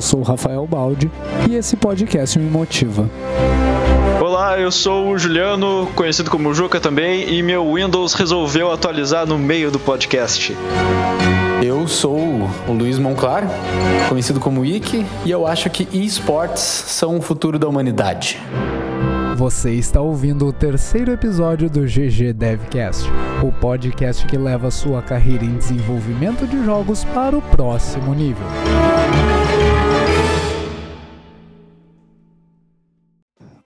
Eu sou o Rafael Baldi e esse podcast me motiva. Olá, eu sou o Juliano, conhecido como Juca também, e meu Windows resolveu atualizar no meio do podcast. Eu sou o Luiz Monclar, conhecido como Wiki, e eu acho que esports são o futuro da humanidade. Você está ouvindo o terceiro episódio do GG Devcast, o podcast que leva sua carreira em desenvolvimento de jogos para o próximo nível.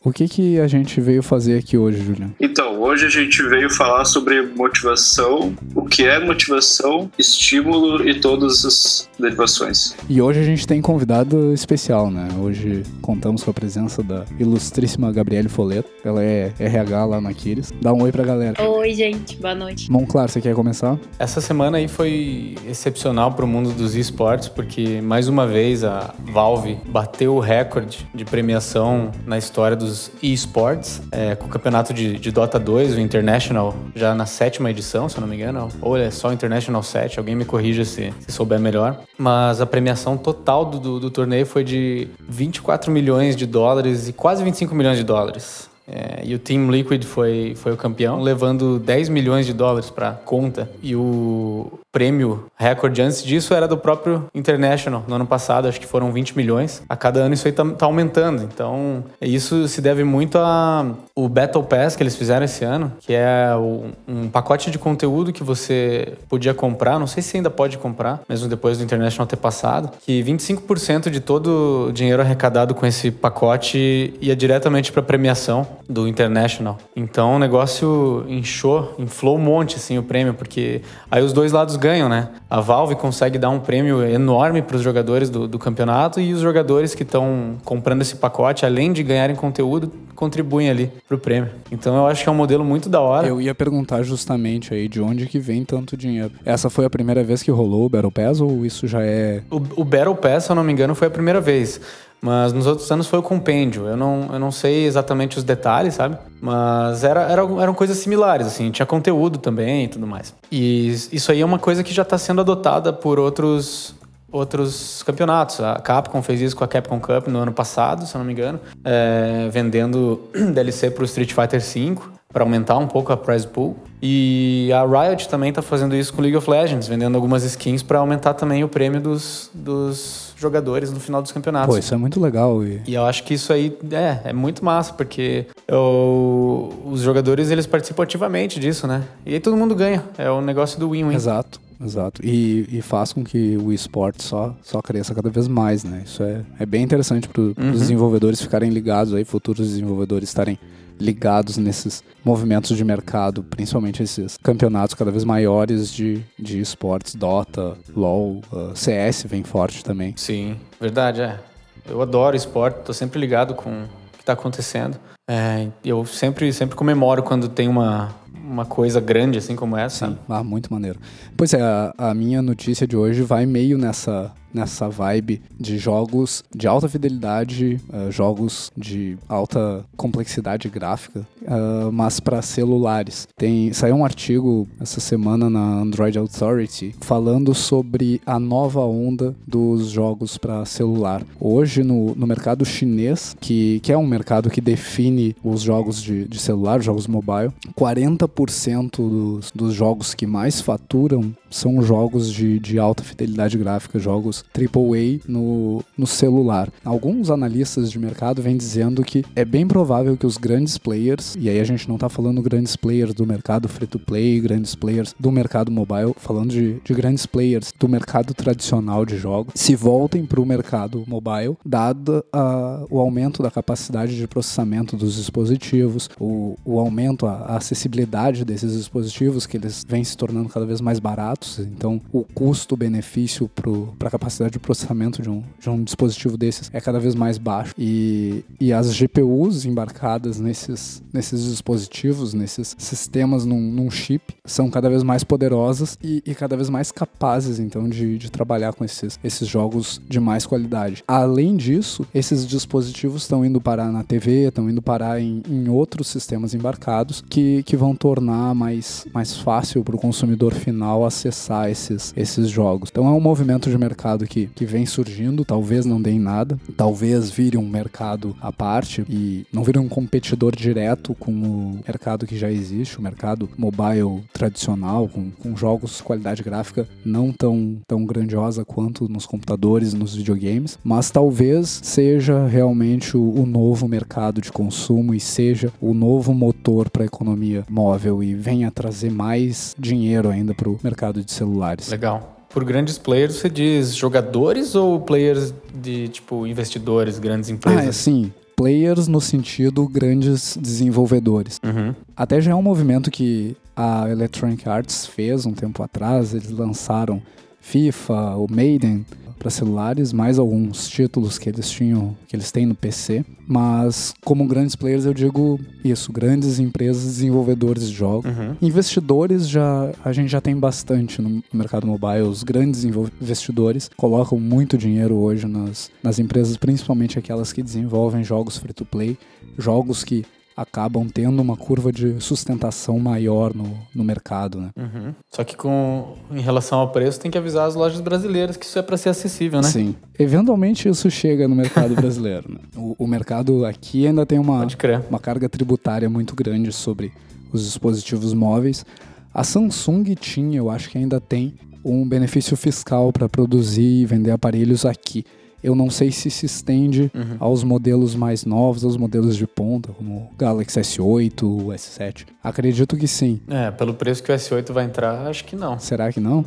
O que, que a gente veio fazer aqui hoje, Juliano? Então, hoje a gente veio falar sobre motivação, o que é motivação, estímulo e todas as derivações. E hoje a gente tem convidado especial, né? Hoje contamos com a presença da ilustríssima Gabriele Foleto. Ela é RH lá na Aquiles. Dá um oi pra galera. Oi, gente. Boa noite. Monclar, você quer começar? Essa semana aí foi excepcional pro mundo dos esportes, porque mais uma vez a Valve bateu o recorde de premiação na história dos dos esports, é, com o campeonato de, de, Dota 2, o International, já na sétima edição, se eu não me engano. Ou é só International 7, alguém me corrija se, se souber melhor. Mas a premiação total do, do, do torneio foi de 24 milhões de dólares e quase 25 milhões de dólares. É, e o Team Liquid foi, foi o campeão, levando 10 milhões de dólares para conta. E o prêmio recorde antes disso era do próprio International, no ano passado, acho que foram 20 milhões. A cada ano isso aí tá, tá aumentando. Então, isso se deve muito ao Battle Pass que eles fizeram esse ano, que é o, um pacote de conteúdo que você podia comprar, não sei se ainda pode comprar, mesmo depois do International ter passado, que 25% de todo o dinheiro arrecadado com esse pacote ia diretamente para premiação do International. Então, o negócio inchou, inflou um monte assim o prêmio, porque aí os dois lados ganham, né? A Valve consegue dar um prêmio enorme para os jogadores do, do, campeonato e os jogadores que estão comprando esse pacote, além de ganharem conteúdo, contribuem ali pro prêmio. Então eu acho que é um modelo muito da hora. Eu ia perguntar justamente aí de onde que vem tanto dinheiro. Essa foi a primeira vez que rolou o Battle Pass ou isso já é... O, o Battle Pass, se eu não me engano, foi a primeira vez. Mas nos outros anos foi o compêndio. Eu não, eu não sei exatamente os detalhes, sabe? Mas era, era, eram coisas similares, assim. Tinha conteúdo também e tudo mais. E isso aí é uma coisa que já está sendo adotada por outros, outros campeonatos. A Capcom fez isso com a Capcom Cup no ano passado, se eu não me engano, é, vendendo DLC para o Street Fighter V para aumentar um pouco a prize pool. E a Riot também está fazendo isso com League of Legends, vendendo algumas skins para aumentar também o prêmio dos, dos jogadores no final dos campeonatos. Pô, isso é muito legal. E, e eu acho que isso aí é, é muito massa, porque eu, os jogadores eles participam ativamente disso, né? E aí todo mundo ganha. É o negócio do win-win. Exato. Exato. E, e, faz com que o esporte só, só cresça cada vez mais, né? Isso é, é bem interessante para os uhum. desenvolvedores ficarem ligados aí, futuros desenvolvedores estarem ligados nesses movimentos de mercado, principalmente esses campeonatos cada vez maiores de, de esportes, Dota, LoL, uh, CS vem forte também. Sim, verdade, é. Eu adoro esporte, tô sempre ligado com o que está acontecendo. É, eu sempre, sempre comemoro quando tem uma, uma coisa grande assim como essa. Sim. Ah, muito maneiro. Pois é, a, a minha notícia de hoje vai meio nessa nessa vibe de jogos de alta fidelidade, uh, jogos de alta complexidade gráfica, uh, mas para celulares. Tem saiu um artigo essa semana na Android Authority falando sobre a nova onda dos jogos para celular. Hoje no, no mercado chinês, que, que é um mercado que define os jogos de, de celular, jogos mobile, 40% dos, dos jogos que mais faturam são jogos de, de alta fidelidade gráfica, jogos AAA no, no celular. Alguns analistas de mercado vêm dizendo que é bem provável que os grandes players, e aí a gente não está falando grandes players do mercado free-to-play, grandes players do mercado mobile, falando de, de grandes players do mercado tradicional de jogos, se voltem para o mercado mobile, dado a, o aumento da capacidade de processamento dos dispositivos, o, o aumento, a, a acessibilidade desses dispositivos, que eles vêm se tornando cada vez mais baratos, então o custo-benefício para a capacidade de processamento de um, de um dispositivo desses é cada vez mais baixo. E, e as GPUs embarcadas nesses, nesses dispositivos, nesses sistemas num, num chip, são cada vez mais poderosas e, e cada vez mais capazes, então, de, de trabalhar com esses, esses jogos de mais qualidade. Além disso, esses dispositivos estão indo parar na TV, estão indo parar em, em outros sistemas embarcados que, que vão tornar mais, mais fácil para o consumidor final acessar processar esses, esses jogos. Então é um movimento de mercado que, que vem surgindo, talvez não dê em nada, talvez vire um mercado à parte e não vire um competidor direto com o mercado que já existe, o mercado mobile tradicional, com, com jogos de qualidade gráfica não tão, tão grandiosa quanto nos computadores e nos videogames, mas talvez seja realmente o, o novo mercado de consumo e seja o novo motor para a economia móvel e venha trazer mais dinheiro ainda para o mercado de celulares. Legal. Por grandes players, você diz jogadores ou players de tipo investidores, grandes empresas? Ah, é, sim. Players no sentido grandes desenvolvedores. Uhum. Até já é um movimento que a Electronic Arts fez um tempo atrás. Eles lançaram FIFA, o Maiden, para celulares, mais alguns títulos que eles tinham, que eles têm no PC. Mas como grandes players eu digo isso, grandes empresas desenvolvedores de jogos. Uhum. Investidores já a gente já tem bastante no mercado mobile. Os grandes investidores colocam muito dinheiro hoje nas, nas empresas, principalmente aquelas que desenvolvem jogos free to play, jogos que acabam tendo uma curva de sustentação maior no, no mercado, né? Uhum. Só que com em relação ao preço tem que avisar as lojas brasileiras que isso é para ser acessível, né? Sim. Eventualmente isso chega no mercado brasileiro. Né? O, o, mercado aqui ainda tem uma, uma carga tributária muito grande sobre os dispositivos móveis. A Samsung tinha, eu acho que ainda tem, um benefício fiscal para produzir e vender aparelhos aqui eu não sei se se estende uhum. aos modelos mais novos, aos modelos de ponta, como o Galaxy S8, o S7. Acredito que sim. É, pelo preço que o S8 vai entrar, acho que não. Será que não?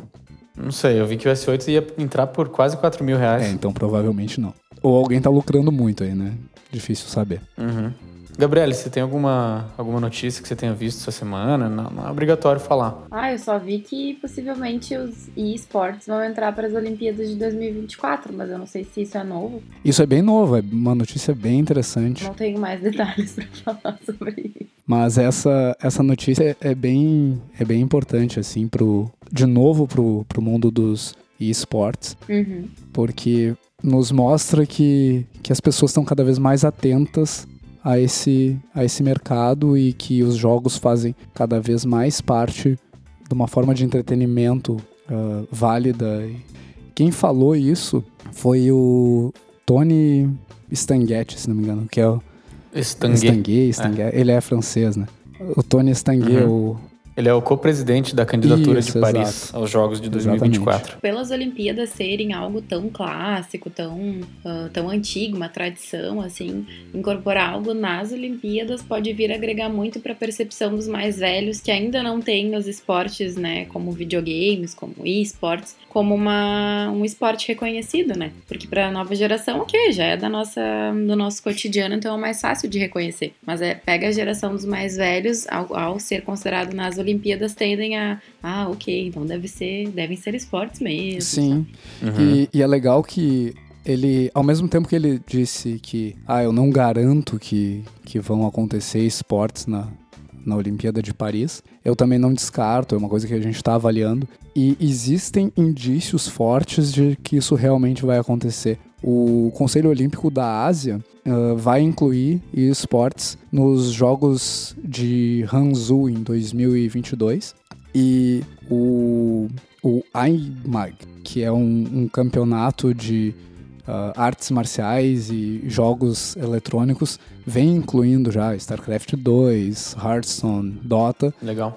Não sei, eu vi que o S8 ia entrar por quase 4 mil reais. É, então provavelmente não. Ou alguém tá lucrando muito aí, né? Difícil saber. Uhum. Gabriele, você tem alguma, alguma notícia que você tenha visto essa semana? Não, não, é obrigatório falar. Ah, eu só vi que possivelmente os esportes vão entrar para as Olimpíadas de 2024, mas eu não sei se isso é novo. Isso é bem novo, é uma notícia bem interessante. Não tenho mais detalhes para falar sobre isso. Mas essa, essa notícia é bem, é bem importante, assim, pro, de novo pro, pro mundo dos esportes. Uhum. Porque nos mostra que, que as pessoas estão cada vez mais atentas a esse, a esse mercado e que os jogos fazem cada vez mais parte de uma forma de entretenimento uh, válida. Quem falou isso foi o Tony Stanguet, se não me engano, que é o Stanguet. Stanguet, Stanguet. É. Ele é francês, né? O Tony Stanguet, uhum. o ele é o co-presidente da candidatura Isso, de Paris exato. aos Jogos de 2024. Exatamente. Pelas Olimpíadas serem algo tão clássico, tão, uh, tão antigo, uma tradição, assim, incorporar algo nas Olimpíadas pode vir agregar muito para a percepção dos mais velhos que ainda não têm os esportes, né, como videogames, como esportes, como uma, um esporte reconhecido, né? Porque para a nova geração, ok, já é da nossa, do nosso cotidiano, então é mais fácil de reconhecer. Mas é, pega a geração dos mais velhos, ao, ao ser considerado nas Olimpíadas Olimpíadas tendem a, ah, ok, então deve ser, devem ser esportes mesmo. Sim. Uhum. E, e é legal que ele, ao mesmo tempo que ele disse que, ah, eu não garanto que, que vão acontecer esportes na, na Olimpíada de Paris, eu também não descarto, é uma coisa que a gente está avaliando. E existem indícios fortes de que isso realmente vai acontecer. O Conselho Olímpico da Ásia uh, vai incluir esportes nos Jogos de Hangzhou em 2022 e o, o IMAG, que é um, um campeonato de uh, artes marciais e jogos eletrônicos, vem incluindo já StarCraft 2, Hearthstone, Dota.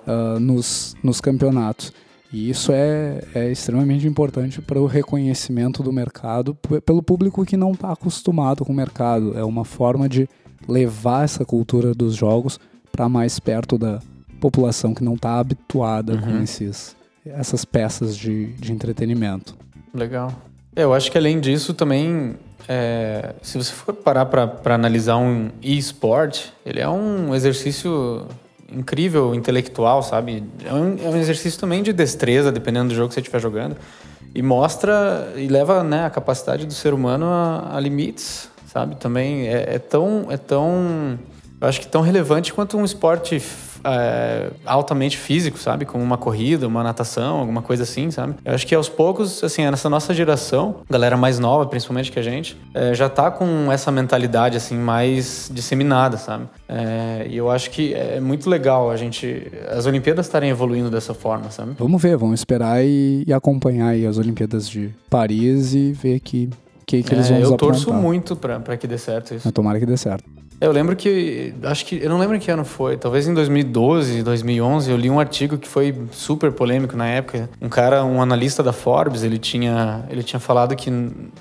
Uh, nos, nos campeonatos. E isso é, é extremamente importante para o reconhecimento do mercado pelo público que não está acostumado com o mercado. É uma forma de levar essa cultura dos jogos para mais perto da população que não está habituada uhum. com esses, essas peças de, de entretenimento. Legal. É, eu acho que além disso também, é, se você for parar para analisar um e-sport, ele é um exercício incrível intelectual, sabe? É um, é um, exercício também de destreza, dependendo do jogo que você estiver jogando. E mostra e leva né, a capacidade do ser humano a, a limites, sabe? Também é, é, tão. É tão eu acho que tão relevante quanto um esporte é, altamente físico, sabe? Como uma corrida, uma natação, alguma coisa assim, sabe? Eu acho que aos poucos, assim, nessa nossa geração, galera mais nova, principalmente que a gente, é, já tá com essa mentalidade, assim, mais disseminada, sabe? É, e eu acho que é muito legal a gente, as Olimpíadas estarem evoluindo dessa forma, sabe? Vamos ver, vamos esperar e, e acompanhar as Olimpíadas de Paris e ver que que, que eles vão é, Eu torço muito pra, que dê certo isso. Tomara que dê certo. Eu lembro que, acho que, eu não lembro que ano foi, talvez em 2012, 2011, eu li um artigo que foi super polêmico na época. Um cara, um analista da Forbes, ele tinha, ele tinha falado que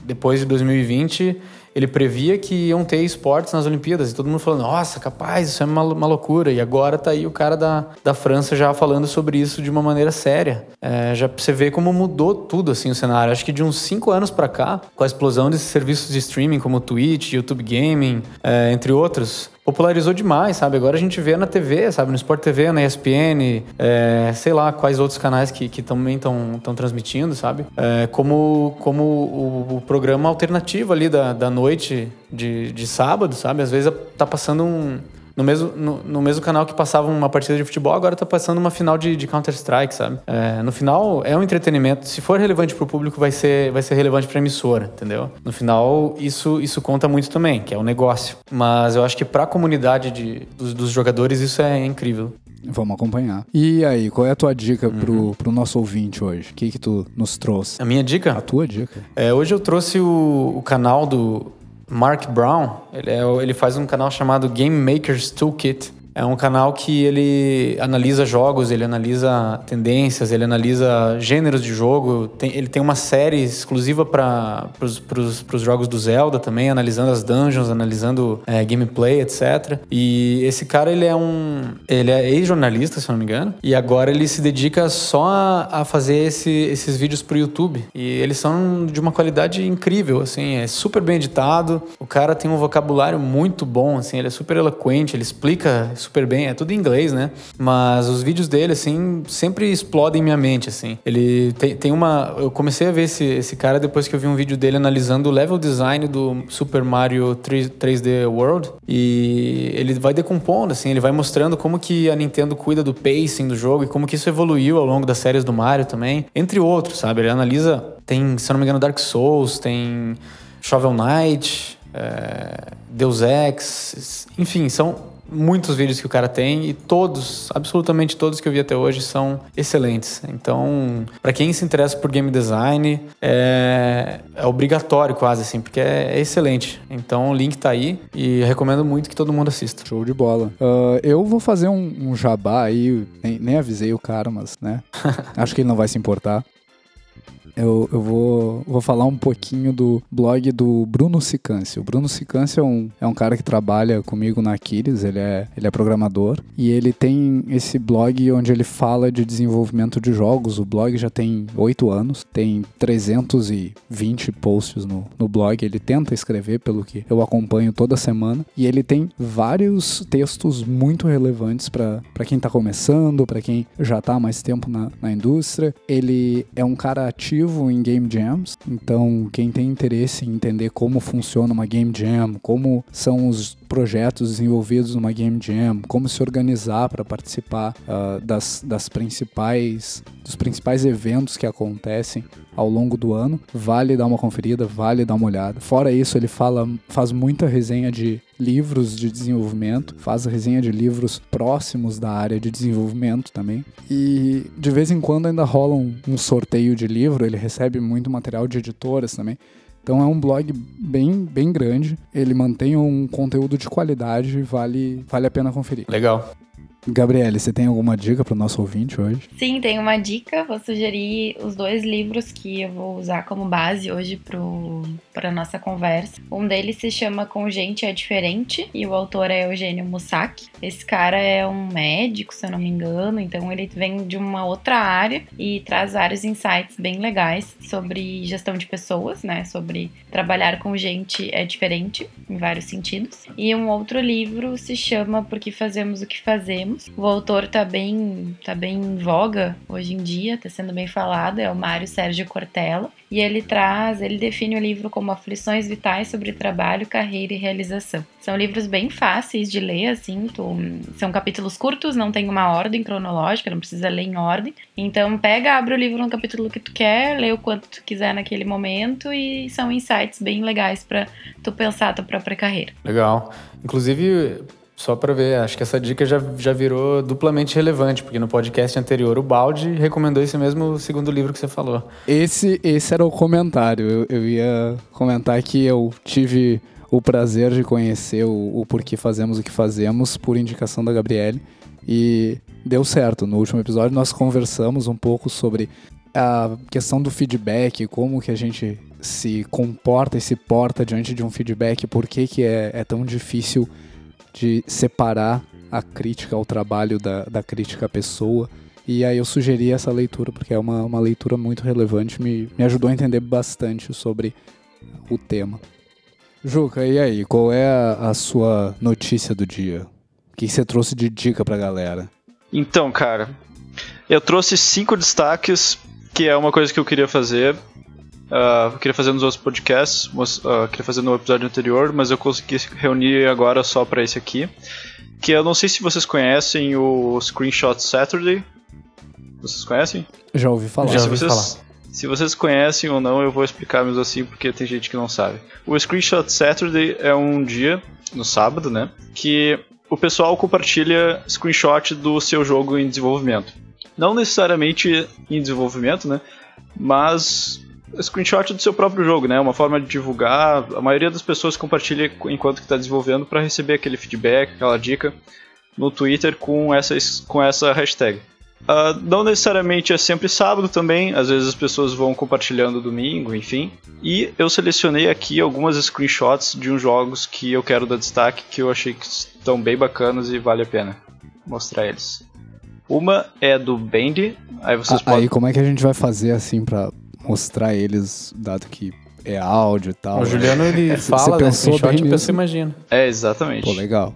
depois de 2020 ele previa que iam ter esportes nas Olimpíadas e todo mundo falando, nossa, capaz, isso é uma, uma loucura. E agora tá aí o cara da, da França já falando sobre isso de uma maneira séria. É, já você vê como mudou tudo assim o cenário. Acho que de uns cinco anos para cá, com a explosão desses serviços de streaming como Twitch, YouTube Gaming, é, entre outros, popularizou demais, sabe? Agora a gente vê na TV, sabe? No Sport TV, na ESPN, é, sei lá quais outros canais que, que também estão transmitindo, sabe? É, como como o, o, programa alternativo ali da, da noite de, de sábado, sabe? Às vezes tá passando um no mesmo, no, no, mesmo canal que passava uma partida de futebol, agora tá passando uma final de, de Counter-Strike, sabe? É, no final, é um entretenimento. Se for relevante pro público, vai ser, vai ser relevante pra emissora, entendeu? No final, isso, isso conta muito também, que é um negócio. Mas eu acho que pra comunidade de, dos, dos jogadores, isso é incrível. Vamos acompanhar. E aí, qual é a tua dica uhum. pro, pro nosso ouvinte hoje? O que que tu nos trouxe? A minha dica? A tua dica. É, hoje eu trouxe o, o canal do Mark Brown, ele, é, ele faz um canal chamado Game Makers Toolkit. É um canal que ele analisa jogos, ele analisa tendências, ele analisa gêneros de jogo. Tem, ele tem uma série exclusiva para os jogos do Zelda também, analisando as dungeons, analisando é, gameplay, etc. E esse cara, ele é um... Ele é ex-jornalista, se não me engano. E agora ele se dedica só a, a fazer esse, esses vídeos pro YouTube. E eles são de uma qualidade incrível, assim. É super bem editado. O cara tem um vocabulário muito bom, assim. Ele é super eloquente, ele explica super bem, é tudo em inglês, né? Mas os vídeos dele, assim, sempre explodem minha mente, assim. Ele tem, tem uma. Eu comecei a ver esse, esse cara depois que eu vi um vídeo dele analisando o level design do Super Mario 3, 3D World. E ele vai decompondo, assim, ele vai mostrando como que a Nintendo cuida do pacing do jogo e como que isso evoluiu ao longo das séries do Mario também, entre outros, sabe? Ele analisa. Tem, se eu não me engano, Dark Souls, tem Shovel Knight, é, Deus Ex, enfim, são muitos vídeos que o cara tem e todos, absolutamente todos que eu vi até hoje são excelentes. Então, para quem se interessa por game design, é, é obrigatório quase assim, porque é, é, excelente. Então, o link tá aí e recomendo muito que todo mundo assista. Show de bola. Uh, eu vou fazer um, um jabá aí, nem, nem, avisei o cara, mas, né? Acho que ele não vai se importar eu, eu vou, vou falar um pouquinho do blog do Bruno Sicâncio. O Bruno Sicâncio é um, é um cara que trabalha comigo na Aquiles, ele é, ele é programador, e ele tem esse blog onde ele fala de desenvolvimento de jogos. O blog já tem oito anos, tem 320 posts no, no blog, ele tenta escrever, pelo que eu acompanho toda semana, e ele tem vários textos muito relevantes para quem está começando, para quem já está mais tempo na, na indústria. Ele é um cara ativo ativo em game jams, então quem tem interesse em entender como funciona uma game jam, como são os projetos desenvolvidos numa game jam, como se organizar para participar uh, das, das principais dos principais eventos que acontecem ao longo do ano, vale dar uma conferida, vale dar uma olhada. Fora isso, ele fala, faz muita resenha de livros de desenvolvimento, faz resenha de livros próximos da área de desenvolvimento também. E de vez em quando ainda rola um, um sorteio de livro, ele recebe muito material de editoras também. Então é um blog bem, bem grande. Ele mantém um conteúdo de qualidade, vale, vale a pena conferir. Legal. Gabriele, você tem alguma dica para o nosso ouvinte hoje? Sim, tem uma dica. Vou sugerir os dois livros que eu vou usar como base hoje para a nossa conversa. Um deles se chama Com Gente é Diferente e o autor é Eugênio Mussac. Esse cara é um médico, se eu não me engano, então ele vem de uma outra área e traz vários insights bem legais sobre gestão de pessoas, né? Sobre trabalhar com gente é diferente em vários sentidos. E um outro livro se chama Por que Fazemos o que Fazemos O autor tá bem, tá bem em voga hoje em dia, tá sendo bem falado, é o Mário Sérgio Cortella. E ele traz, ele define o livro como aflições vitais sobre trabalho, carreira e realização. São livros bem fáceis de ler, assim, tu, são capítulos curtos, não tem uma ordem cronológica, não precisa ler em ordem. Então pega, abre o livro no capítulo que tu quer, lê o quanto tu quiser naquele momento e são insights bem legais para tu pensar a tua própria carreira. Legal. Inclusive, só para ver, acho que essa dica já, já virou duplamente relevante, porque no podcast anterior o Balde recomendou esse mesmo segundo livro que você falou. Esse, esse era o comentário. Eu, eu ia comentar que eu tive o prazer de conhecer o, o porquê fazemos o que fazemos por indicação da Gabriele e deu certo. No último episódio nós conversamos um pouco sobre a questão do feedback, como que a gente se comporta e se porta diante de um feedback, por que, que é, é tão difícil de separar a crítica ao trabalho da, da crítica à pessoa. E aí eu sugeri essa leitura, porque é uma, uma leitura muito relevante, me, me ajudou a entender bastante sobre o tema. Juca, e aí, qual é a, a sua notícia do dia? O que você trouxe de dica pra galera? Então, cara, eu trouxe cinco destaques, que é uma coisa que eu queria fazer. Uh, eu queria fazer nos outros podcasts, uh, queria fazer no episódio anterior, mas eu consegui reunir agora só para esse aqui. Que eu não sei se vocês conhecem o Screenshot Saturday. Vocês conhecem? Já ouvi falar. Já ouvi se vocês, falar. Se vocês conhecem ou não, eu vou explicar mesmo assim, porque tem gente que não sabe. O Screenshot Saturday é um dia, no sábado, né? Que o pessoal compartilha screenshot do seu jogo em desenvolvimento. Não necessariamente em desenvolvimento, né? Mas screenshot do seu próprio jogo, né? Uma forma de divulgar. A maioria das pessoas compartilha enquanto está desenvolvendo para receber aquele feedback, aquela dica no Twitter com essa, com essa hashtag. Uh, não necessariamente é sempre sábado também, às vezes as pessoas vão compartilhando domingo, enfim. E eu selecionei aqui algumas screenshots de uns jogos que eu quero dar destaque, que eu achei que estão bem bacanas e vale a pena mostrar eles. Uma é do Bendy, aí vocês Ah, podem. Aí como é que a gente vai fazer assim pra mostrar eles, dado que é áudio e tal? O Juliano, ele Você fala da pensou screenshot bem e a pessoa nisso? imagina. É, exatamente. Pô, legal.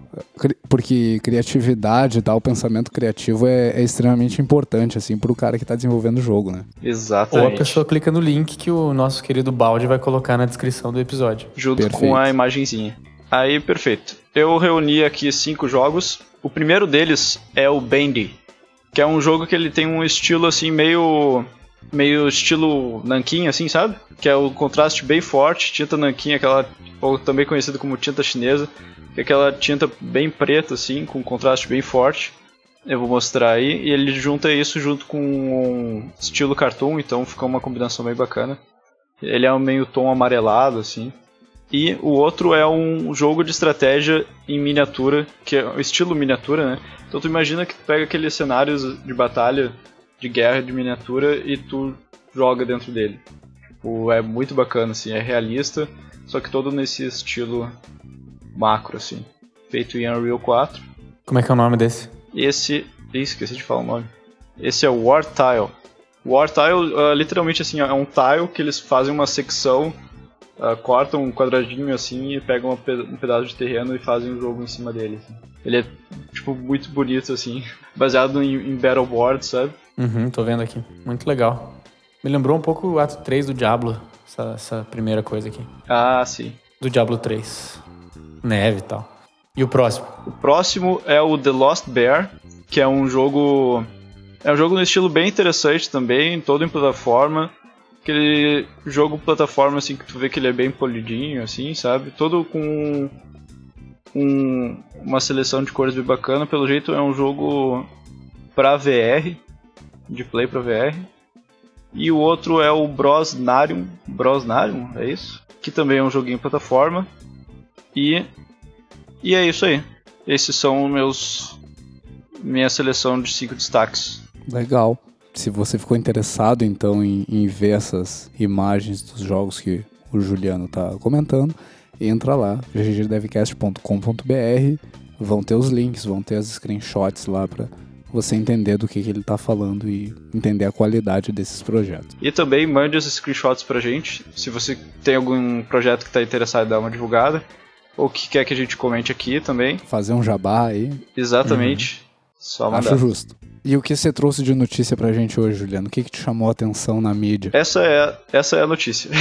Porque criatividade e tal, pensamento criativo é, é extremamente importante, assim, pro cara que tá desenvolvendo o jogo, né? Ou a Exatamente. pessoa clica no link que o nosso querido Balde vai colocar na descrição do episódio. junto Perfeito. com a imagenzinha. Aí, perfeito. Eu reuni aqui cinco jogos. O primeiro deles é o Bendy, que é um jogo que ele tem um estilo assim meio meio estilo nanquim assim, sabe? Que é o contraste bem forte, tinta nanquim, aquela ou também conhecido como tinta chinesa, que é aquela tinta bem preta assim, com contraste bem forte. Eu vou mostrar aí e ele junta isso junto com um estilo cartoon, então fica uma combinação bem bacana. Ele é um meio tom amarelado assim. E o outro é um jogo de estratégia em miniatura, que é estilo miniatura, né? Então tu imagina que tu pega aqueles cenários de batalha, de guerra de miniatura e tu joga dentro dele. O, é muito bacana, assim, é realista, só que todo nesse estilo macro, assim. Feito em Unreal 4. Como é que é o nome desse? Esse. Ih, esqueci de falar o nome. Esse é o War Tile. War Tile, ah, literalmente assim, é um tile que eles fazem uma secção, ah, cortam um quadradinho assim e pegam um pedaço de terreno e fazem um jogo em cima dele. assim. Ele é, tipo, muito bonito, assim, baseado em, em Battleboard, sabe? Uhum, tô vendo aqui. Muito legal. Me lembrou um pouco o ato 3 do Diablo, essa, essa primeira coisa aqui. Ah, sim. Do Diablo 3. Neve e tal. E o próximo? O próximo é o The Lost Bear, que é um jogo. É um jogo no estilo bem interessante também, todo em plataforma. Aquele jogo plataforma assim que tu vê que ele é bem polidinho, assim, sabe? Todo com um- uma seleção de cores bem bacana. Pelo jeito é um jogo pra VR, de play pra VR. E o outro é o Brosnarium, Brosnarium, é isso? Que também é um joguinho plataforma. E e é isso aí. Esses são meus minha seleção de cinco destaques. Legal. Se você ficou interessado, então, em, em ver essas imagens dos jogos que o Juliano tá comentando, entra lá, ggdevcast.com.br, vão ter os links, vão ter as screenshots lá para você entender do que, que ele tá falando e entender a qualidade desses projetos. E também mande os screenshots pra gente, se você tem algum projeto que está interessado em dar uma divulgada, ou que quer que a gente comente aqui também. Fazer um jabá aí, Exatamente. Só mandar. Acho justo. E o que você trouxe de notícia pra gente hoje, Juliano? O que, que te chamou a atenção na mídia? Essa é, essa é a notícia.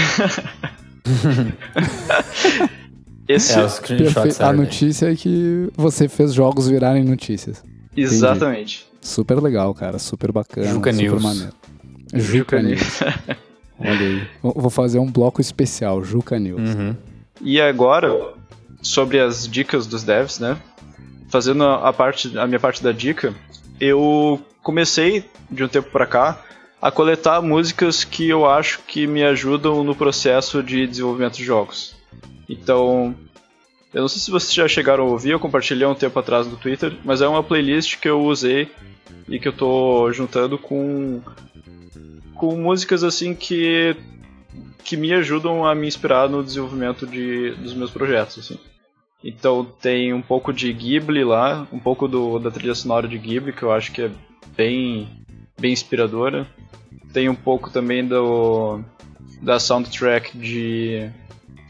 Esse, É, os screenshots A notícia é que você fez jogos virarem notícias. Exatamente. Super legal, cara. Super bacana. Juca super News. maneiro. Juca News. Olha aí. Vou fazer um bloco especial, Juca News. Uhum. E agora, sobre as dicas dos devs, né? Fazendo a, parte, a minha parte da dica, eu comecei, de um tempo pra cá, a coletar músicas que eu acho que me ajudam no processo de desenvolvimento de jogos. Então, eu não sei se vocês já chegaram a ouvir, eu compartilhei um tempo atrás no Twitter, mas é uma playlist que eu usei e que eu tô juntando com com músicas assim que que me ajudam a me inspirar no desenvolvimento de, dos meus projetos. Assim. Então tem um pouco de Ghibli lá, um pouco do, da trilha sonora de Ghibli, que eu acho que é bem, bem inspiradora. Tem um pouco também do, da soundtrack de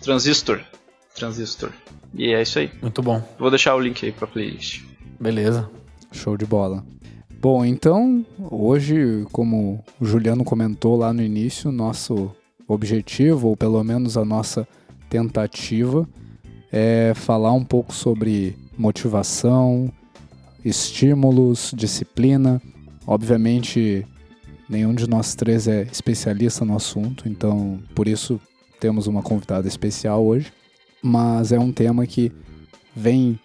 Transistor. Transistor. E é isso aí. Muito bom. Vou deixar o link aí pra playlist. Beleza. Show de bola. Bom, então, hoje, como o Juliano comentou lá no início, nosso objetivo, ou pelo menos a nossa tentativa, é falar um pouco sobre motivação, estímulos, disciplina. Obviamente, nenhum de nós três é especialista no assunto, então por isso temos uma convidada especial hoje. Mas é um tema que vem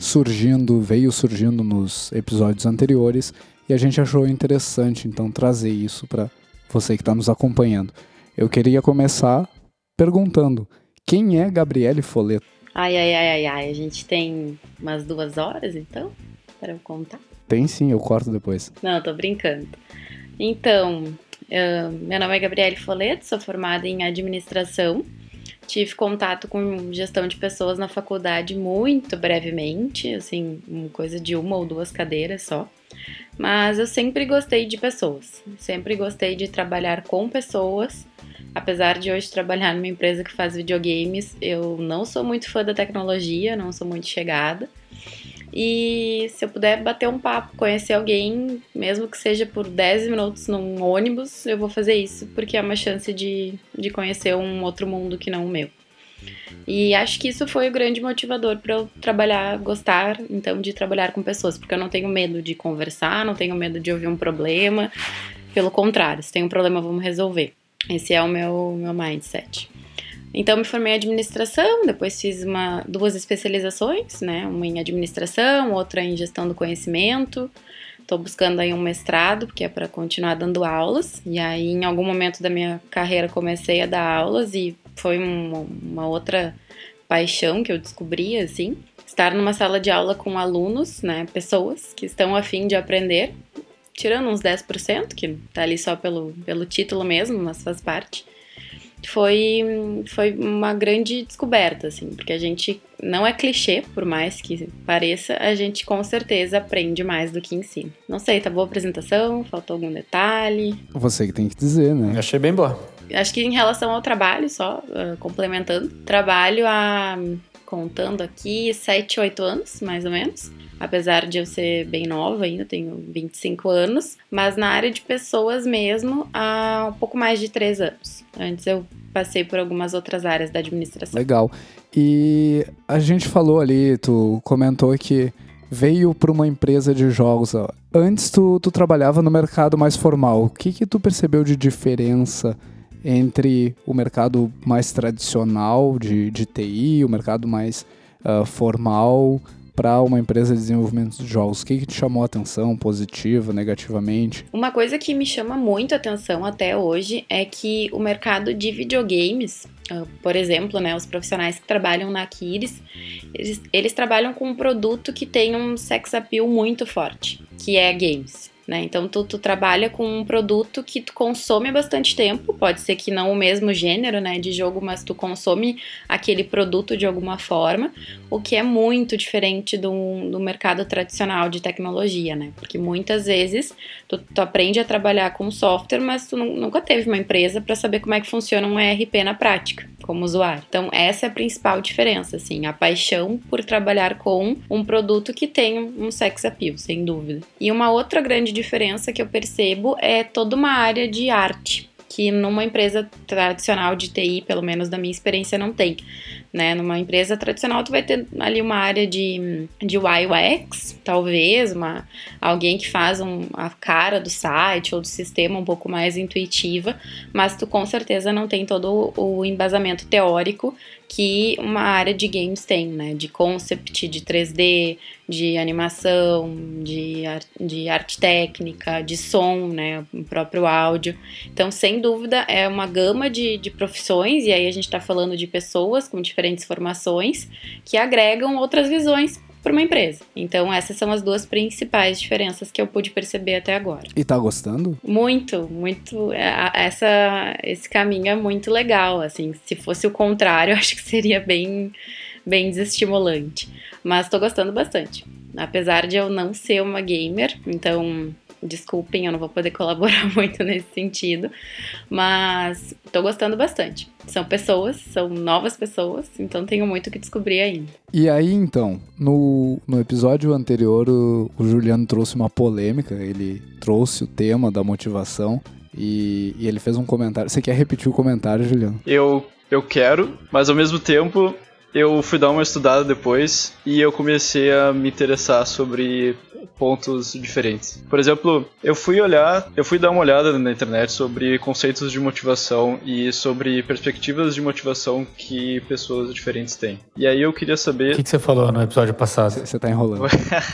surgindo, veio surgindo nos episódios anteriores e a gente achou interessante então trazer isso para você que está nos acompanhando. Eu queria começar perguntando quem é Gabriele Foleto? Ai, ai, ai, ai, ai. A gente tem umas duas horas, então, para eu contar. Tem sim, eu corto depois. Não, tô brincando. Então, meu nome é Gabriele Foleto, sou formada em administração. Tive contato com gestão de pessoas na faculdade muito brevemente, assim, coisa de uma ou duas cadeiras só. Mas eu sempre gostei de pessoas, sempre gostei de trabalhar com pessoas. Apesar de hoje trabalhar numa empresa que faz videogames, eu não sou muito fã da tecnologia, não sou muito chegada. E se eu puder bater um papo, conhecer alguém, mesmo que seja por 10 minutos num ônibus, eu vou fazer isso, porque é uma chance de, de conhecer um outro mundo que não o meu. E acho que isso foi o grande motivador para eu trabalhar, gostar então de trabalhar com pessoas, porque eu não tenho medo de conversar, não tenho medo de ouvir um problema. Pelo contrário, se tem um problema, vamos resolver. Esse é o meu, meu mindset. Então, me formei em administração, depois fiz uma, duas especializações, né? Uma em administração, outra em gestão do conhecimento. Estou buscando aí um mestrado, porque é para continuar dando aulas. E aí, em algum momento da minha carreira, comecei a dar aulas e foi uma, uma outra paixão que eu descobri, assim. Estar numa sala de aula com alunos, né? Pessoas que estão a fim de aprender, tirando uns 10%, que tá ali só pelo, pelo título mesmo, mas faz parte foi, foi uma grande descoberta, assim, porque a gente não é clichê, por mais que pareça, a gente com certeza aprende mais do que ensina. Não sei, tá boa a apresentação? Faltou algum detalhe? Você que tem que dizer, né? Achei bem boa. Acho que em relação ao trabalho, só uh, complementando, trabalho há, contando aqui, 7, 8 anos, mais ou menos. Apesar de eu ser bem nova ainda, tenho 25 anos, mas na área de pessoas mesmo há um pouco mais de 3 anos. Antes eu passei por algumas outras áreas da administração. Legal. E a gente falou ali, tu comentou que veio para uma empresa de jogos. Antes tu, tu trabalhava no mercado mais formal. O que que tu percebeu de diferença entre o mercado mais tradicional de, de TI, o mercado mais ah, formal, para uma empresa de desenvolvimento de jogos? O que, que te chamou a atenção, positiva, negativamente? Uma coisa que me chama muito atenção até hoje é que o mercado de videogames, uh, por exemplo, né, os profissionais que trabalham na Aquiles, eles, eles trabalham com um produto que tem um sex appeal muito forte, que é games. Né? Então tu, tu, trabalha com um produto que tu consome bastante tempo, pode ser que não o mesmo gênero né, de jogo, mas tu consome aquele produto de alguma forma, o que é muito diferente do, do mercado tradicional de tecnologia, né? Porque muitas vezes tu, tu aprende a trabalhar com software, mas tu nunca teve uma empresa para saber como é que funciona um ERP na prática como usuário. Então, essa é a principal diferença, assim, a paixão por trabalhar com um produto que tem um sex appeal, sem dúvida. E uma outra grande diferença que eu percebo é toda uma área de arte que numa empresa tradicional de TI, pelo menos da minha experiência, não tem. Né? Numa empresa tradicional, tu vai ter ali uma área de, de UX, talvez, uma, alguém que faz um, a cara do site ou do sistema um pouco mais intuitiva, mas tu com certeza não tem todo o embasamento teórico que uma área de games tem, né? De concept, de 3D, de animação, de, de arte técnica, de som, né? O próprio áudio. Então, sem dúvida, é uma gama de, de profissões, e aí a gente está falando de pessoas com diferentes formações que agregam outras visões para uma empresa. Então, essas são as duas principais diferenças que eu pude perceber até agora. E tá gostando? Muito, muito. É, essa, esse caminho é muito legal. Assim, se fosse o contrário, acho que seria bem, bem desestimulante. Mas tô gostando bastante. Apesar de eu não ser uma gamer, então Desculpem, eu não vou poder colaborar muito nesse sentido, mas tô gostando bastante. São pessoas, são novas pessoas, então tenho muito que descobrir ainda. E aí, então, no, no episódio anterior, o, o Juliano trouxe uma polêmica, ele trouxe o tema da motivação e, e ele fez um comentário. Você quer repetir o comentário, Juliano? Eu, eu quero, mas ao mesmo tempo eu fui dar uma estudada depois e eu comecei a me interessar sobre pontos diferentes. Por exemplo, eu fui olhar, eu fui dar uma olhada na internet sobre conceitos de motivação e sobre perspectivas de motivação que pessoas diferentes têm. E aí eu queria saber. O que, que você falou no episódio passado? Você tá enrolando.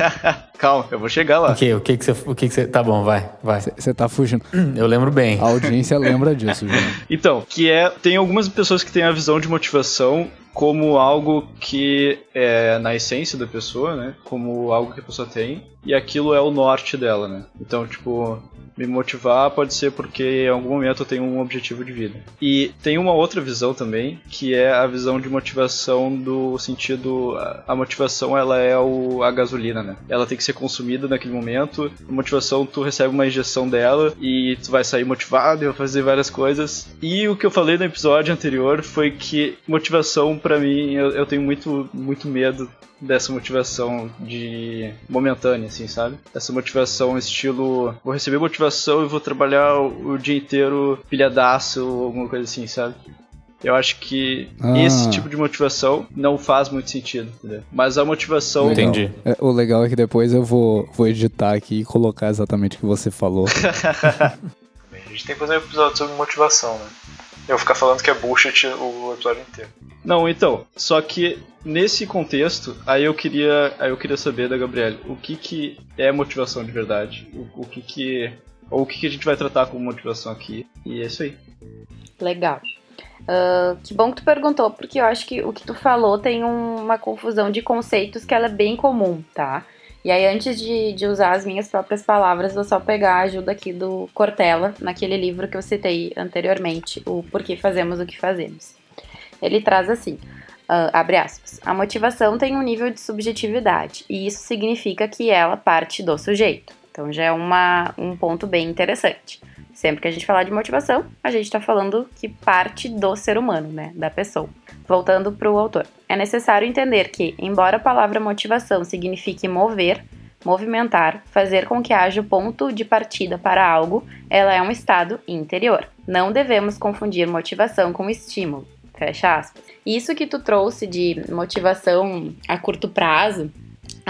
Calma, eu vou chegar lá. O que, o que, que, você, o que, que você. Tá bom, vai, vai. Você tá fugindo. Eu lembro bem. A audiência lembra disso, João. Então, que é. Tem algumas pessoas que têm a visão de motivação como algo que é na essência da pessoa, né? Como algo que a pessoa tem e aquilo é o norte dela, né? Então, tipo, me motivar pode ser porque em algum momento eu tenho um objetivo de vida. E tem uma outra visão também, que é a visão de motivação do sentido a motivação ela é o, a gasolina, né? Ela tem que ser consumida naquele momento. A motivação tu recebe uma injeção dela e tu vai sair motivado e vai fazer várias coisas. E o que eu falei no episódio anterior foi que motivação para mim eu, eu tenho muito muito medo dessa motivação de momentânea, assim, sabe? Essa motivação estilo vou receber motivação e vou trabalhar o, o dia inteiro pilhadaço ou alguma coisa assim, sabe? Eu acho que ah. esse tipo de motivação não faz muito sentido, entendeu? Mas a motivação. Entendi. É, o legal é que depois eu vou, vou editar aqui e colocar exatamente o que você falou. a gente tem que fazer um episódio sobre motivação, né? Eu vou ficar falando que é bullshit o episódio inteiro. Não, então, só que nesse contexto, aí eu queria, aí eu queria saber da Gabriela, o que que é motivação de verdade? O, o que que ou o que que a gente vai tratar como motivação aqui? E é isso aí. Legal. Uh, que bom que tu perguntou, porque eu acho que o que tu falou tem um, uma confusão de conceitos que ela é bem comum, tá? E aí, antes de, de usar as minhas próprias palavras, vou só pegar a ajuda aqui do Cortella, naquele livro que eu citei anteriormente, o Porquê Fazemos o que Fazemos. Ele traz assim: Uh, abre aspas. A motivação tem um nível de subjetividade e isso significa que ela parte do sujeito. Então já é uma, um ponto bem interessante. Sempre que a gente falar de motivação, a gente está falando que parte do ser humano, né, da pessoa. Voltando para o autor. É necessário entender que, embora a palavra motivação signifique mover, movimentar, fazer com que haja o ponto de partida para algo, ela é um estado interior. Não devemos confundir motivação com estímulo. Fecha aspas. Isso que tu trouxe de motivação a curto prazo,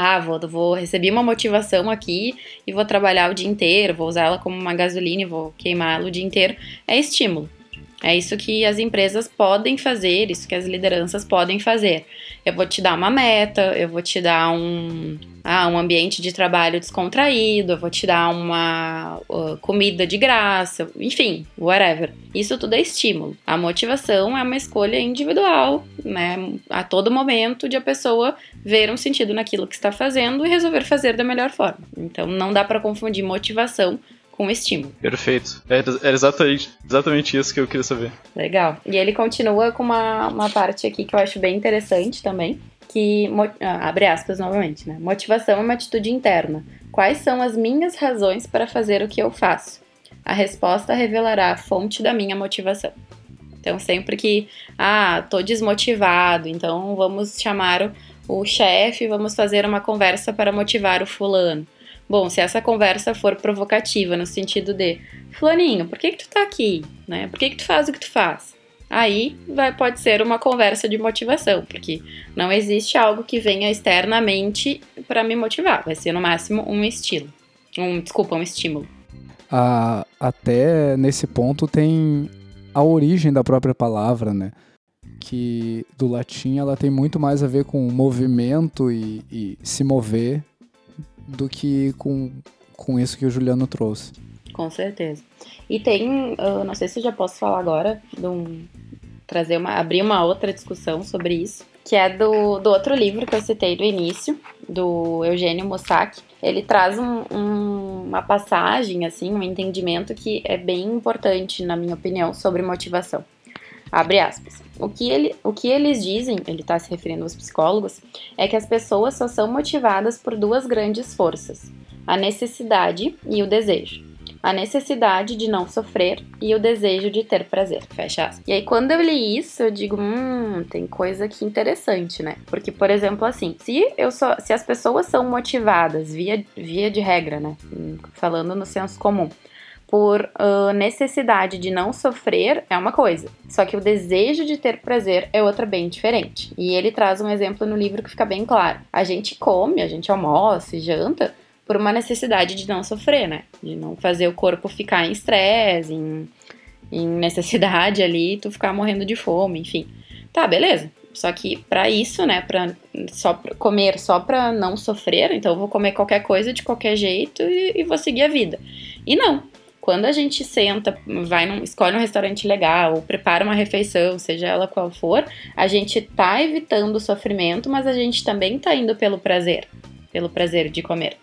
ah, vou, vou receber uma motivação aqui e vou trabalhar o dia inteiro, vou usar ela como uma gasolina e vou queimá-la o dia inteiro, é estímulo. É isso que as empresas podem fazer, isso que as lideranças podem fazer. Eu vou te dar uma meta, eu vou te dar um, ah, um ambiente de trabalho descontraído, eu vou te dar uma uh, comida de graça, enfim, whatever. Isso tudo é estímulo. A motivação é uma escolha individual, né? A todo momento de a pessoa ver um sentido naquilo que está fazendo e resolver fazer da melhor forma. Então não dá para confundir motivação com estímulo. Perfeito. Era, era, exatamente, exatamente isso que eu queria saber. Legal. E ele continua com uma, uma parte aqui que eu acho bem interessante também, que ah, abre aspas novamente, né? Motivação é uma atitude interna. Quais são as minhas razões para fazer o que eu faço? A resposta revelará a fonte da minha motivação. Então, sempre que, ah, tô desmotivado, então vamos chamar o, o chefe, vamos fazer uma conversa para motivar o fulano. Bom, se essa conversa for provocativa, no sentido de, fulaninho, por que que tu tá aqui? Né? Por que que tu faz o que tu faz? Aí vai, pode ser uma conversa de motivação, porque não existe algo que venha externamente para me motivar. Vai ser no máximo um estilo. Um, desculpa, um estímulo. Ah, até nesse ponto tem a origem da própria palavra, né? Que do latim ela tem muito mais a ver com movimento e, e se mover do que com, com isso que o Juliano trouxe. Com certeza. E tem, uh, não sei se já posso falar agora, um, trazer uma, abrir uma outra discussão sobre isso, que é do, do outro livro que eu citei do início, do Eugênio Mossack. Ele traz um, um, uma passagem, assim, um entendimento que é bem importante, na minha opinião, sobre motivação. Abre aspas. O que, ele, o que eles dizem, ele está se referindo aos psicólogos, é que as pessoas só são motivadas por duas grandes forças: a necessidade e o desejo a necessidade de não sofrer e o desejo de ter prazer. Fecha aspas. E aí, quando eu li isso, eu digo, hum, tem coisa aqui interessante, né? Porque, por exemplo, assim, se eu só, se as pessoas são motivadas via, via de regra, né? Falando no senso comum, por uh, necessidade de não sofrer é uma coisa, só que o desejo de ter prazer é outra bem diferente. E ele traz um exemplo no livro que fica bem claro. A gente come, a gente almoça e janta por uma necessidade de não sofrer, né? De não fazer o corpo ficar em estresse, em, em necessidade ali, tu ficar morrendo de fome, enfim. Tá, beleza. Só que para isso, né, para só pra comer só para não sofrer, então eu vou comer qualquer coisa de qualquer jeito e, e, vou seguir a vida. E não. Quando a gente senta, vai num, escolhe um restaurante legal, ou prepara uma refeição, seja ela qual for, a gente tá evitando o sofrimento, mas a gente também tá indo pelo prazer, pelo prazer de comer.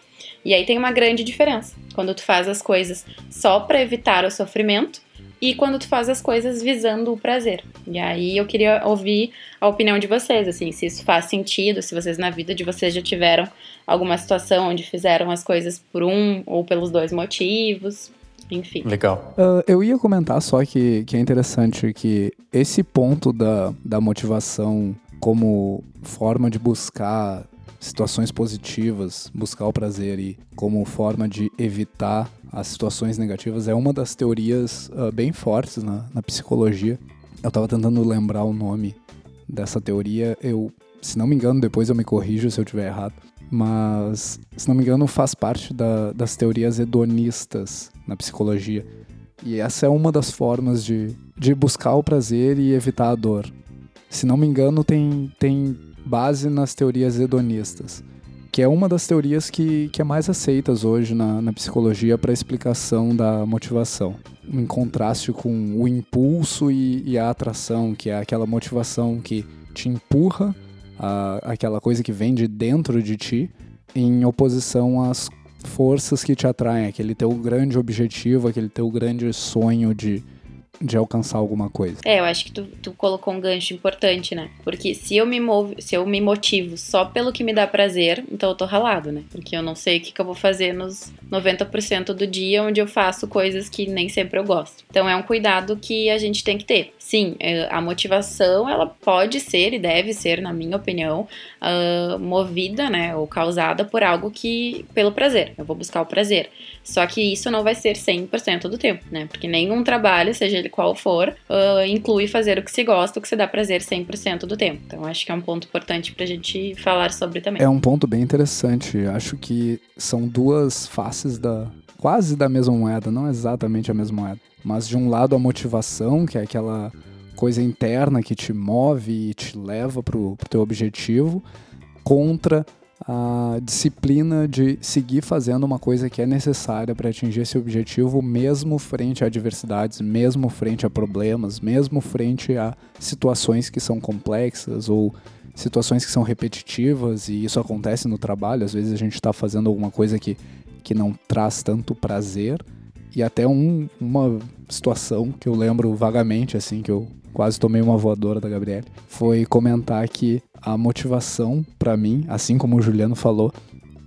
E aí tem uma grande diferença quando tu faz as coisas só para evitar o sofrimento e quando tu faz as coisas visando o prazer. E aí eu queria ouvir a opinião de vocês, assim, se isso faz sentido, se vocês na vida de vocês já tiveram alguma situação onde fizeram as coisas por um ou pelos dois motivos. Enfim. Legal. Uh, eu ia comentar só que, que é interessante que esse ponto da, da motivação como forma de buscar situações positivas, buscar o prazer e como forma de evitar as situações negativas é uma das teorias uh, bem fortes na, na psicologia. Eu estava tentando lembrar o nome dessa teoria. Eu, se não me engano, depois eu me corrijo se eu estiver errado. Mas, se não me engano, faz parte da, das teorias hedonistas na psicologia. E essa é uma das formas de, de buscar o prazer e evitar a dor. Se não me engano, tem, tem base nas teorias hedonistas, que é uma das teorias que, que é mais aceitas hoje na, na psicologia para explicação da motivação, em contraste com o impulso e, e, a atração, que é aquela motivação que te empurra, a, aquela coisa que vem de dentro de ti, em oposição às forças que te atraem, aquele teu grande objetivo, aquele teu grande sonho de de alcançar alguma coisa. É, eu acho que tu, tu colocou um gancho importante, né? Porque se eu me movo, se eu me motivo só pelo que me dá prazer, então eu tô ralado, né? Porque eu não sei o que, que eu vou fazer nos 90% do dia onde eu faço coisas que nem sempre eu gosto. Então é um cuidado que a gente tem que ter. Sim, é, a motivação ela pode ser e deve ser, na minha opinião, uh, movida, né, ou causada por algo que pelo prazer. Eu vou buscar o prazer. Só que isso não vai ser 100% do tempo, né? Porque nenhum trabalho, seja ele qual for, uh, inclui fazer o que se gosta, o que se dá prazer 100% do tempo. Então acho que é um ponto importante pra gente falar sobre também. É um ponto bem interessante. Acho que são duas faces da quase da mesma moeda, não exatamente a mesma moeda, mas de um lado a motivação, que é aquela coisa interna que te move e te leva pro, pro teu objetivo, contra a disciplina de seguir fazendo uma coisa que é necessária para atingir esse objetivo, mesmo frente a adversidades, mesmo frente a problemas, mesmo frente a situações que são complexas ou situações que são repetitivas, e isso acontece no trabalho. Às vezes a gente está fazendo alguma coisa que, que não traz tanto prazer. E até um, uma situação que eu lembro vagamente, assim, que eu quase tomei uma voadora da Gabriele, foi comentar que a motivação para mim, assim como o Juliano falou,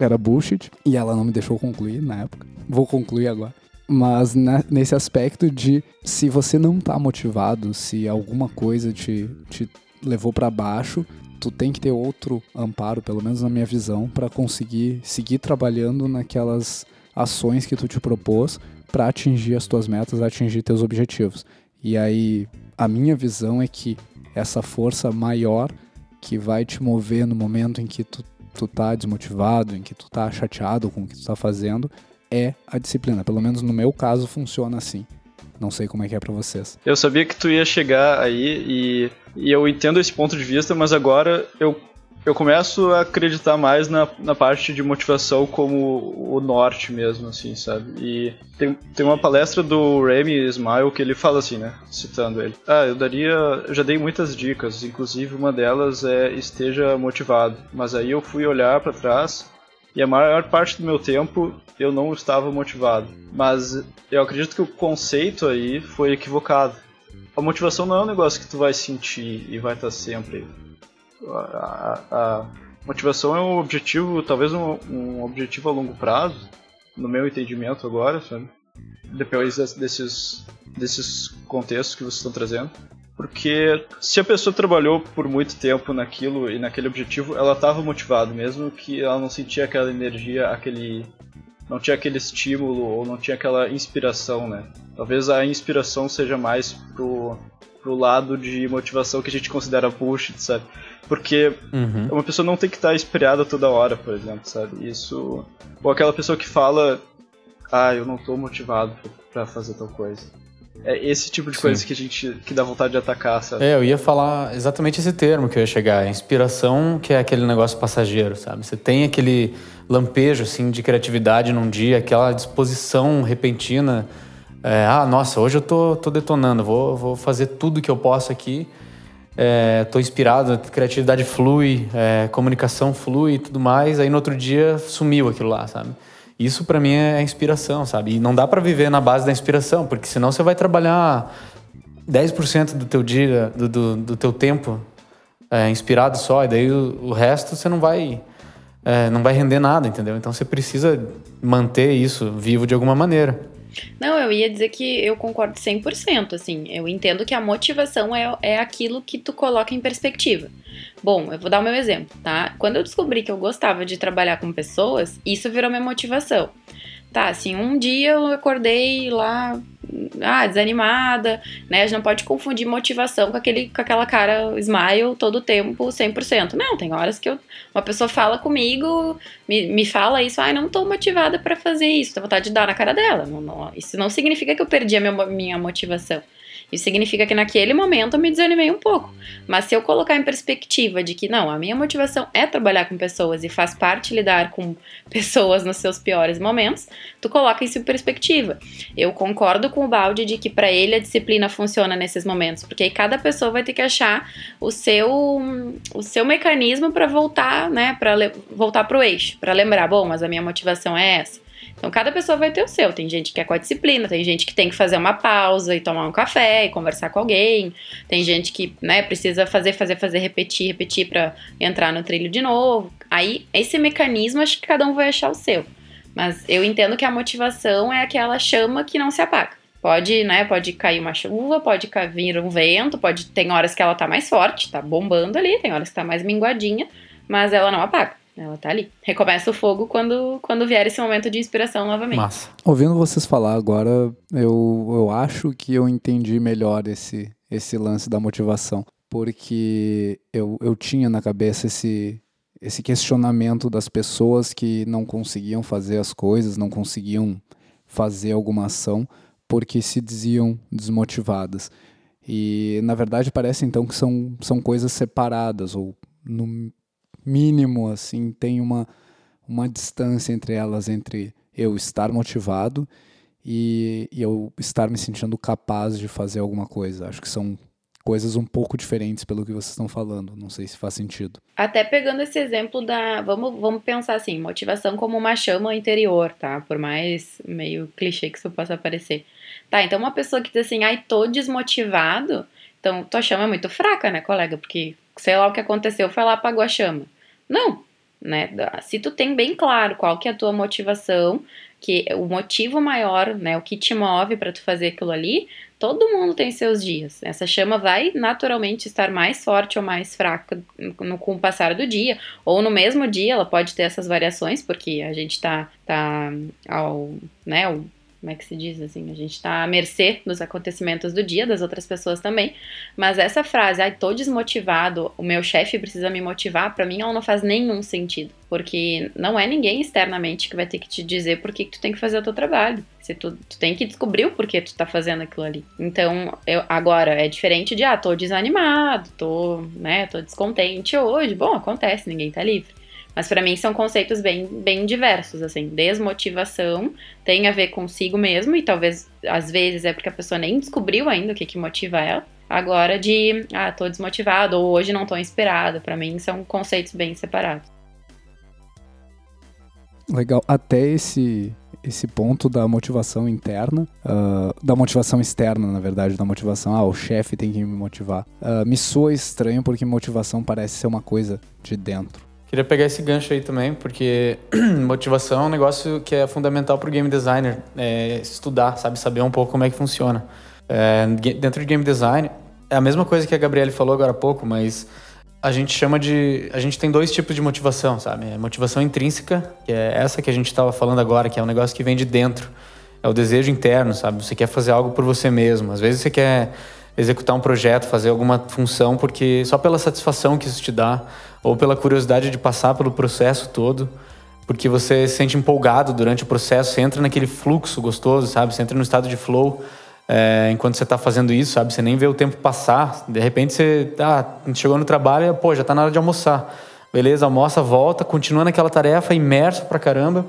era bullshit e ela não me deixou concluir na época. Vou concluir agora. Mas né, nesse aspecto de se você não tá motivado, se alguma coisa te, te levou para baixo, tu tem que ter outro amparo, pelo menos na minha visão, para conseguir seguir trabalhando naquelas ações que tu te propôs para atingir as tuas metas, atingir teus objetivos. E aí a minha visão é que essa força maior que vai te mover no momento em que tu, tu tá desmotivado, em que tu tá chateado com o que tu tá fazendo, é a disciplina. Pelo menos no meu caso funciona assim. Não sei como é que é para vocês. Eu sabia que tu ia chegar aí e, e eu entendo esse ponto de vista, mas agora eu eu começo a acreditar mais na, na parte de motivação como o norte mesmo, assim, sabe? E tem, tem uma palestra do Remy Smile que ele fala assim, né? Citando ele. Ah, eu daria. Eu já dei muitas dicas, inclusive uma delas é esteja motivado. Mas aí eu fui olhar para trás e a maior parte do meu tempo eu não estava motivado. Mas eu acredito que o conceito aí foi equivocado. A motivação não é um negócio que tu vai sentir e vai estar sempre a, a motivação é um objetivo, talvez um, um, objetivo a longo prazo, no meu entendimento agora, sabe? Depois desses, desses contextos que vocês estão trazendo. Porque se a pessoa trabalhou por muito tempo naquilo e naquele objetivo, ela estava motivada, mesmo que ela não sentia aquela energia, aquele. não tinha aquele estímulo ou não tinha aquela inspiração, né? Talvez a inspiração seja mais pro, pro lado de motivação que a gente considera bullshit, sabe? Porque uhum. uma pessoa não tem que estar inspirada toda hora, por exemplo, sabe? Isso. Ou aquela pessoa que fala, ah, eu não tô motivado para fazer tal coisa. É esse tipo de Sim. coisa que a gente que dá vontade de atacar, sabe? É, eu ia falar exatamente esse termo que eu ia chegar, inspiração, que é aquele negócio passageiro, sabe? Você tem aquele lampejo assim de criatividade num dia, aquela disposição repentina, é, ah, nossa, hoje eu tô, tô detonando, vou, vou fazer tudo que eu posso aqui é, inspirado, criatividade flui, é, comunicação flui e tudo mais. Aí no outro dia sumiu aquilo lá, sabe? Isso para mim é inspiração, sabe? E não dá para viver na base da inspiração, porque senão você vai trabalhar 10% do teu dia, do, do, do teu tempo é, inspirado só, e daí o, o resto você não vai, é, não vai render nada, entendeu? Então você precisa manter isso vivo de alguma maneira. Não, eu ia dizer que eu concordo 100%, assim. Eu entendo que a motivação é, é aquilo que tu coloca em perspectiva. Bom, eu vou dar o meu exemplo, tá? Quando eu descobri que eu gostava de trabalhar com pessoas, isso virou minha motivação. Tá, assim, um dia eu acordei lá ah, desanimada, né? A gente não pode confundir motivação com, aquele, com aquela cara smile todo o tempo, 100%. Não, tem horas que eu, uma pessoa fala comigo, me, me fala isso, ai, ah, não tô motivada para fazer isso, tô vontade de dar na cara dela. Não, não, isso não significa que eu perdi a minha, minha motivação. Isso significa que naquele momento eu me desanimei um pouco. Mas se eu colocar em perspectiva de que não, a minha motivação é trabalhar com pessoas e faz parte lidar com pessoas nos seus piores momentos, tu coloca isso em perspectiva. Eu concordo com o Balde de que para ele a disciplina funciona nesses momentos, porque aí cada pessoa vai ter que achar o seu o seu mecanismo para voltar, né, para voltar pro eixo, para lembrar, bom, mas a minha motivação é essa. Então, cada pessoa vai ter o seu. Tem gente que é com a disciplina, tem gente que tem que fazer uma pausa e tomar um café e conversar com alguém. Tem gente que, né, precisa fazer, fazer, fazer, repetir, repetir para entrar no trilho de novo. Aí, esse mecanismo, acho que cada um vai achar o seu. Mas eu entendo que a motivação é aquela chama que não se apaga. Pode, né, pode cair uma chuva, pode vir um vento, pode tem horas que ela tá mais forte, tá bombando ali, tem horas que tá mais minguadinha, mas ela não apaga. Ela tá ali. Recomeça o fogo quando, quando vier esse momento de inspiração novamente. Massa. Ouvindo vocês falar agora, eu, eu acho que eu entendi melhor esse, esse lance da motivação. Porque eu, eu tinha na cabeça esse, esse questionamento das pessoas que não conseguiam fazer as coisas, não conseguiam fazer alguma ação porque se diziam desmotivadas. E na verdade parece então que são, são coisas separadas, ou no, mínimo, assim, tem uma, uma distância entre elas, entre eu estar motivado e, e eu estar me sentindo capaz de fazer alguma coisa. Acho que são coisas um pouco diferentes pelo que vocês estão falando. Não sei se faz sentido. Até pegando esse exemplo da. Vamos, vamos pensar assim: motivação como uma chama interior, tá? Por mais meio clichê que isso possa parecer. Tá, então uma pessoa que diz assim, ai, tô desmotivado. Então, tua chama é muito fraca, né, colega? Porque sei lá o que aconteceu, foi lá apagou a chama. Não, né? Se tu tem bem claro qual que é a tua motivação, que o motivo maior, né, o que te move para tu fazer aquilo ali, todo mundo tem seus dias. Essa chama vai naturalmente estar mais forte ou mais fraca no, com o passar do dia, ou no mesmo dia ela pode ter essas variações, porque a gente tá, tá ao, né, ao como é que se diz assim, a gente está à mercê dos acontecimentos do dia, das outras pessoas também, mas essa frase, ai, tô desmotivado, o meu chefe precisa me motivar, para mim ela não faz nenhum sentido, porque não é ninguém externamente que vai ter que te dizer por que, que tu tem que fazer o teu trabalho, se tu, tu tem que descobrir o porquê tu tá fazendo aquilo ali. Então, eu, agora, é diferente de, ah, tô desanimado, tô, né, tô descontente hoje, bom, acontece, ninguém tá livre. Mas para mim são conceitos bem, bem diversos, assim. Desmotivação tem a ver consigo mesmo, e talvez às vezes é porque a pessoa nem descobriu ainda o que, que motiva ela. Agora de, ah, tô desmotivado, ou hoje não tô inspirado. Para mim são conceitos bem separados. Legal. Até esse esse ponto da motivação interna, uh, da motivação externa, na verdade, da motivação, ah, o chefe tem que me motivar, uh, me soa estranho porque motivação parece ser uma coisa de dentro. Queria pegar esse gancho aí também, porque motivação é um negócio que é fundamental para o game designer é estudar, sabe? Saber um pouco como é que funciona. É, dentro de game design, é a mesma coisa que a Gabriele falou agora há pouco, mas a gente chama de. A gente tem dois tipos de motivação, sabe? É motivação intrínseca, que é essa que a gente estava falando agora, que é um negócio que vem de dentro. É o desejo interno, sabe? Você quer fazer algo por você mesmo. Às vezes você quer executar um projeto, fazer alguma função, porque só pela satisfação que isso te dá ou pela curiosidade de passar pelo processo todo, porque você se sente empolgado durante o processo, você entra naquele fluxo gostoso, sabe? Você entra no estado de flow é, enquanto você está fazendo isso, sabe? Você nem vê o tempo passar, de repente você ah, chegou no trabalho e, pô, já está na hora de almoçar. Beleza, almoça, volta, continua naquela tarefa, imerso pra caramba,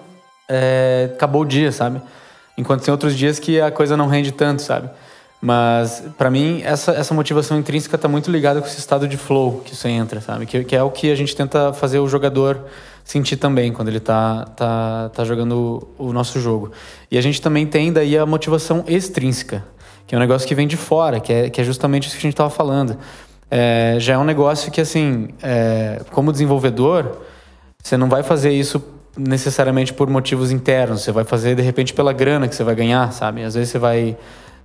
é, acabou o dia, sabe? Enquanto tem outros dias que a coisa não rende tanto, sabe? Mas, para mim, essa, essa motivação intrínseca está muito ligada com esse estado de flow que você entra, sabe? Que, que é o que a gente tenta fazer o jogador sentir também quando ele tá, tá, tá jogando o, o nosso jogo. E a gente também tem daí a motivação extrínseca, que é um negócio que vem de fora, que é, que é justamente isso que a gente estava falando. É, já é um negócio que, assim, é, como desenvolvedor, você não vai fazer isso necessariamente por motivos internos, você vai fazer de repente pela grana que você vai ganhar, sabe? Às vezes você vai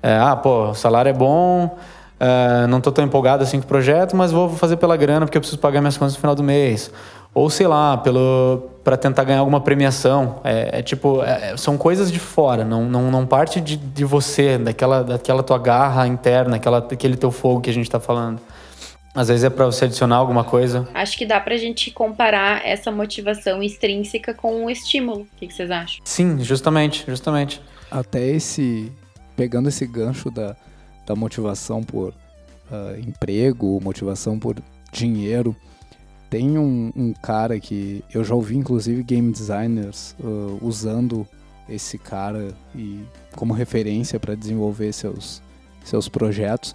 é, ah, pô, o salário é bom, é, não estou tão empolgado assim com o projeto, mas vou fazer pela grana porque eu preciso pagar minhas contas no final do mês. Ou sei lá, pelo para tentar ganhar alguma premiação. É, é tipo, é, é, são coisas de fora, não, não, não parte de, de você, daquela, daquela tua garra interna, aquela, aquele teu fogo que a gente está falando. Às vezes é para você adicionar alguma coisa. Acho que dá pra gente comparar essa motivação extrínseca com o estímulo. O que, que vocês acham? Sim, justamente, justamente. Até esse pegando esse gancho da, da motivação por uh, emprego, motivação por dinheiro, tem um, um, cara que eu já ouvi, inclusive, game designers uh, usando esse cara e como referência para desenvolver seus, seus projetos.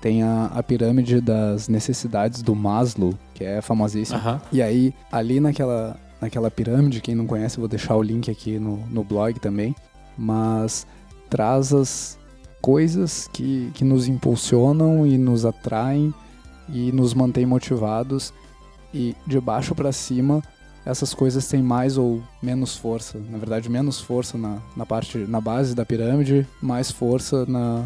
Tem a, a, pirâmide das necessidades do Maslow, que é famosíssima. Uhum. E aí, ali naquela, naquela pirâmide, quem não conhece, eu vou deixar o link aqui no, no blog também. Mas traz as coisas que, que nos impulsionam e nos atraem e nos mantém motivados e de baixo para cima essas coisas têm mais ou menos força. Na verdade, menos força na, na parte na base da pirâmide, mais força na,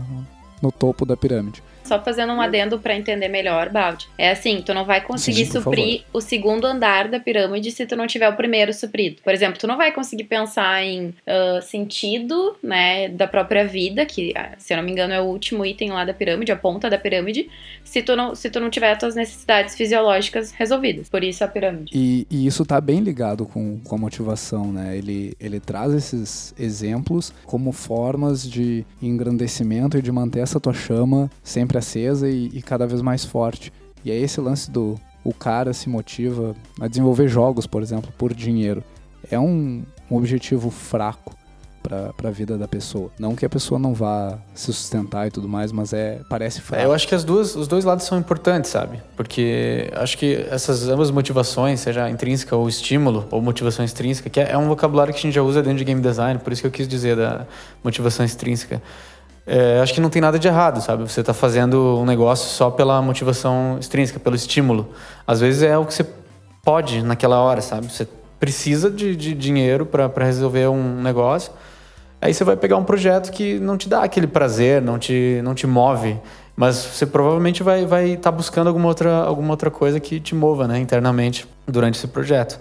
no topo da pirâmide. Só fazendo um adendo para entender melhor, Balde. É assim, tu não vai conseguir Sim, suprir o segundo andar da pirâmide se tu não tiver o primeiro suprido. Por exemplo, tu não vai conseguir pensar em uh, sentido, né, da própria vida, que, ah, se eu não me engano, é o último item lá da pirâmide, a ponta da pirâmide, se tu não, se tu não tiver as tuas necessidades fisiológicas resolvidas. Por isso a pirâmide. E, e isso tá bem ligado com, com a motivação, né? Ele, ele traz esses exemplos como formas de engrandecimento e de manter essa tua chama sempre acesa e, e cada vez mais forte. E é esse lance do, o cara se motiva a desenvolver jogos, por exemplo, por dinheiro, é um, um objetivo fraco para a vida da pessoa. Não que a pessoa não vá se sustentar e tudo mais, mas é parece fraco. É, eu acho que as duas, os dois lados são importantes, sabe? Porque acho que essas ambas motivações, seja intrínseca ou estímulo, ou motivação extrínseca, que é, é um vocabulário que a gente já usa dentro de game design, por isso que eu quis dizer da motivação extrínseca. É, acho que não tem nada de errado, sabe? Você está fazendo um negócio só pela motivação extrínseca, pelo estímulo. Às vezes é o que você pode naquela hora, sabe? Você precisa de, de dinheiro para resolver um negócio Aí você vai pegar um projeto que não te dá aquele prazer, não te, não te move, mas você provavelmente vai estar vai tá buscando alguma outra, alguma outra coisa que te mova né, internamente durante esse projeto.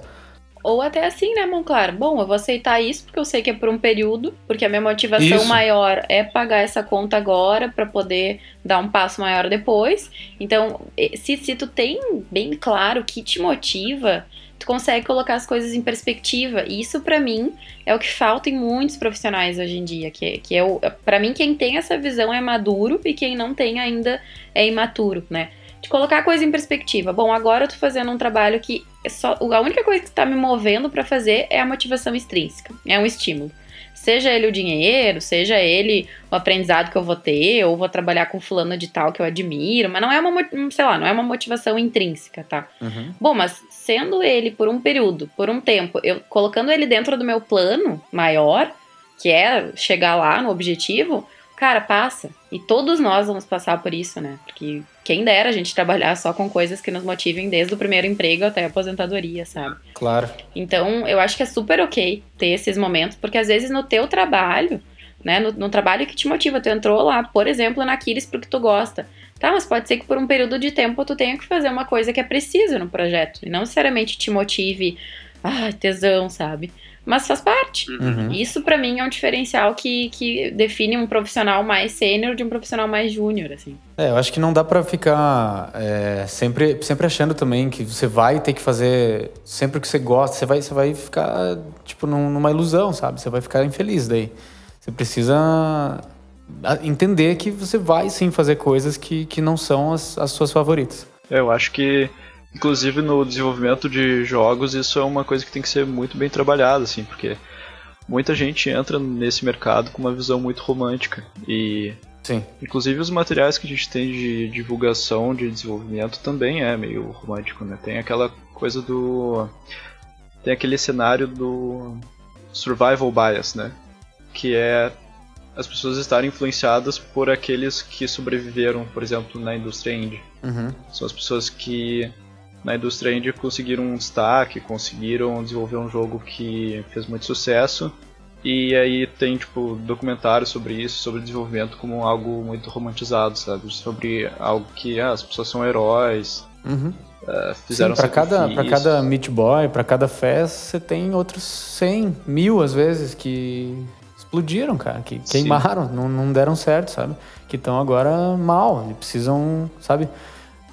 Ou até assim, né, Monclar? Bom, eu vou aceitar isso porque eu sei que é por um período, porque a minha motivação isso. maior é pagar essa conta agora para poder dar um passo maior depois. Então, se, se tu tem bem claro o que te motiva, tu consegue colocar as coisas em perspectiva. E isso, para mim, é o que falta em muitos profissionais hoje em dia. Que, que é para mim, quem tem essa visão é maduro e quem não tem ainda é imaturo, né? De colocar a coisa em perspectiva. Bom, agora eu tô fazendo um trabalho que só, a única coisa que está me movendo para fazer é a motivação extrínseca, é um estímulo. Seja ele o dinheiro, seja ele o aprendizado que eu vou ter, ou vou trabalhar com fulano de tal que eu admiro, mas não é uma, sei lá, não é uma motivação intrínseca, tá? Uhum. Bom, mas sendo ele por um período, por um tempo, eu colocando ele dentro do meu plano maior, que é chegar lá no objetivo, cara, passa. E todos nós vamos passar por isso, né? Porque quem dera a gente trabalhar só com coisas que nos motivem desde o primeiro emprego até a aposentadoria, sabe? Claro. Então, eu acho que é super ok ter esses momentos, porque às vezes no teu trabalho, né, no, no trabalho que te motiva, tu entrou lá, por exemplo, na Kiris porque tu gosta. Tá, mas pode ser que por um período de tempo tu tenha que fazer uma coisa que é precisa no projeto, e não necessariamente te motive, ah, tesão, sabe? Mas faz parte. Uhum. Isso para mim é um diferencial que, que define um profissional mais sênior de um profissional mais júnior, assim. É, eu acho que não dá para ficar é, sempre, sempre achando também que você vai ter que fazer sempre o que você gosta, você vai, você vai ficar tipo numa ilusão, sabe? Você vai ficar infeliz daí. Você precisa entender que você vai sim fazer coisas que, que não são as, as suas favoritas. Eu acho que Inclusive no desenvolvimento de jogos, isso é uma coisa que tem que ser muito bem trabalhada, assim, porque muita gente entra nesse mercado com uma visão muito romântica e Sim. Inclusive os materiais que a gente tem de divulgação, de desenvolvimento também é meio romântico, né? Tem aquela coisa do tem aquele cenário do survival bias, né? Que é as pessoas estarem influenciadas por aqueles que sobreviveram, por exemplo, na indústria indie. Uhum. São as pessoas que na indústria indie conseguiram um destaque, conseguiram desenvolver um jogo que fez muito sucesso. E aí tem, tipo, documentários sobre isso, sobre desenvolvimento como algo muito romantizado, sabe? Sobre algo que ah, as pessoas são heróis, uhum. uh, fizeram para cada para cada Meat Boy, para cada fest, você tem outros 100, mil às vezes que explodiram, cara, que queimaram, não, não deram certo, sabe? Que estão agora mal, e precisam, sabe?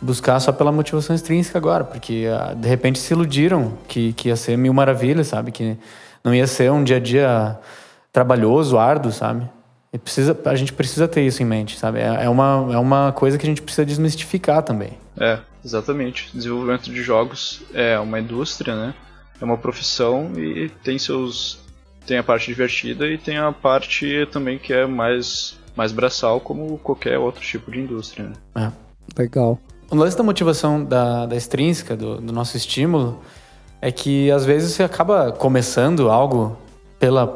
Buscar só pela motivação extrínseca agora, porque uh, de repente se iludiram que, que ia ser mil maravilhas, sabe? Que não ia ser um dia a dia trabalhoso, árduo, sabe? E precisa, a gente precisa ter isso em mente, sabe? É, é, uma, é uma coisa que a gente precisa desmistificar também. É, exatamente. Desenvolvimento de jogos é uma indústria, né? É uma profissão e tem seus tem a parte divertida e tem a parte também que é mais mais braçal como qualquer outro tipo de indústria. Né? É. Legal. O lance da motivação da, da extrínseca, do, do nosso estímulo, é que às vezes você acaba começando algo pela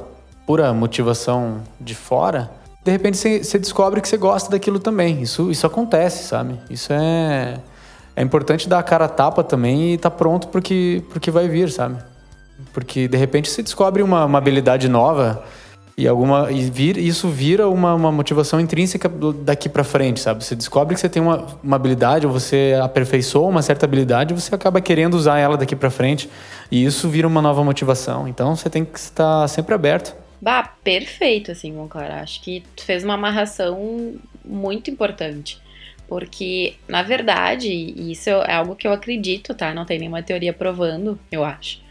pura motivação de fora, de repente você, descobre que você gosta daquilo também. Isso, isso acontece, sabe? Isso é. É importante dar a cara a tapa também e estar tá pronto porque, porque vai vir, sabe? Porque de repente você descobre uma, uma habilidade nova e alguma e vir, isso vira uma, uma motivação intrínseca daqui para frente, sabe? Você descobre que você tem uma, uma habilidade ou você aperfeiçoa uma certa habilidade, você acaba querendo usar ela daqui para frente e isso vira uma nova motivação. Então você tem que estar sempre aberto. Bah, perfeito, assim, Monclar. Acho que tu fez uma amarração muito importante. Porque, na verdade, isso é algo que eu acredito, tá? Não tem nenhuma teoria provando, eu acho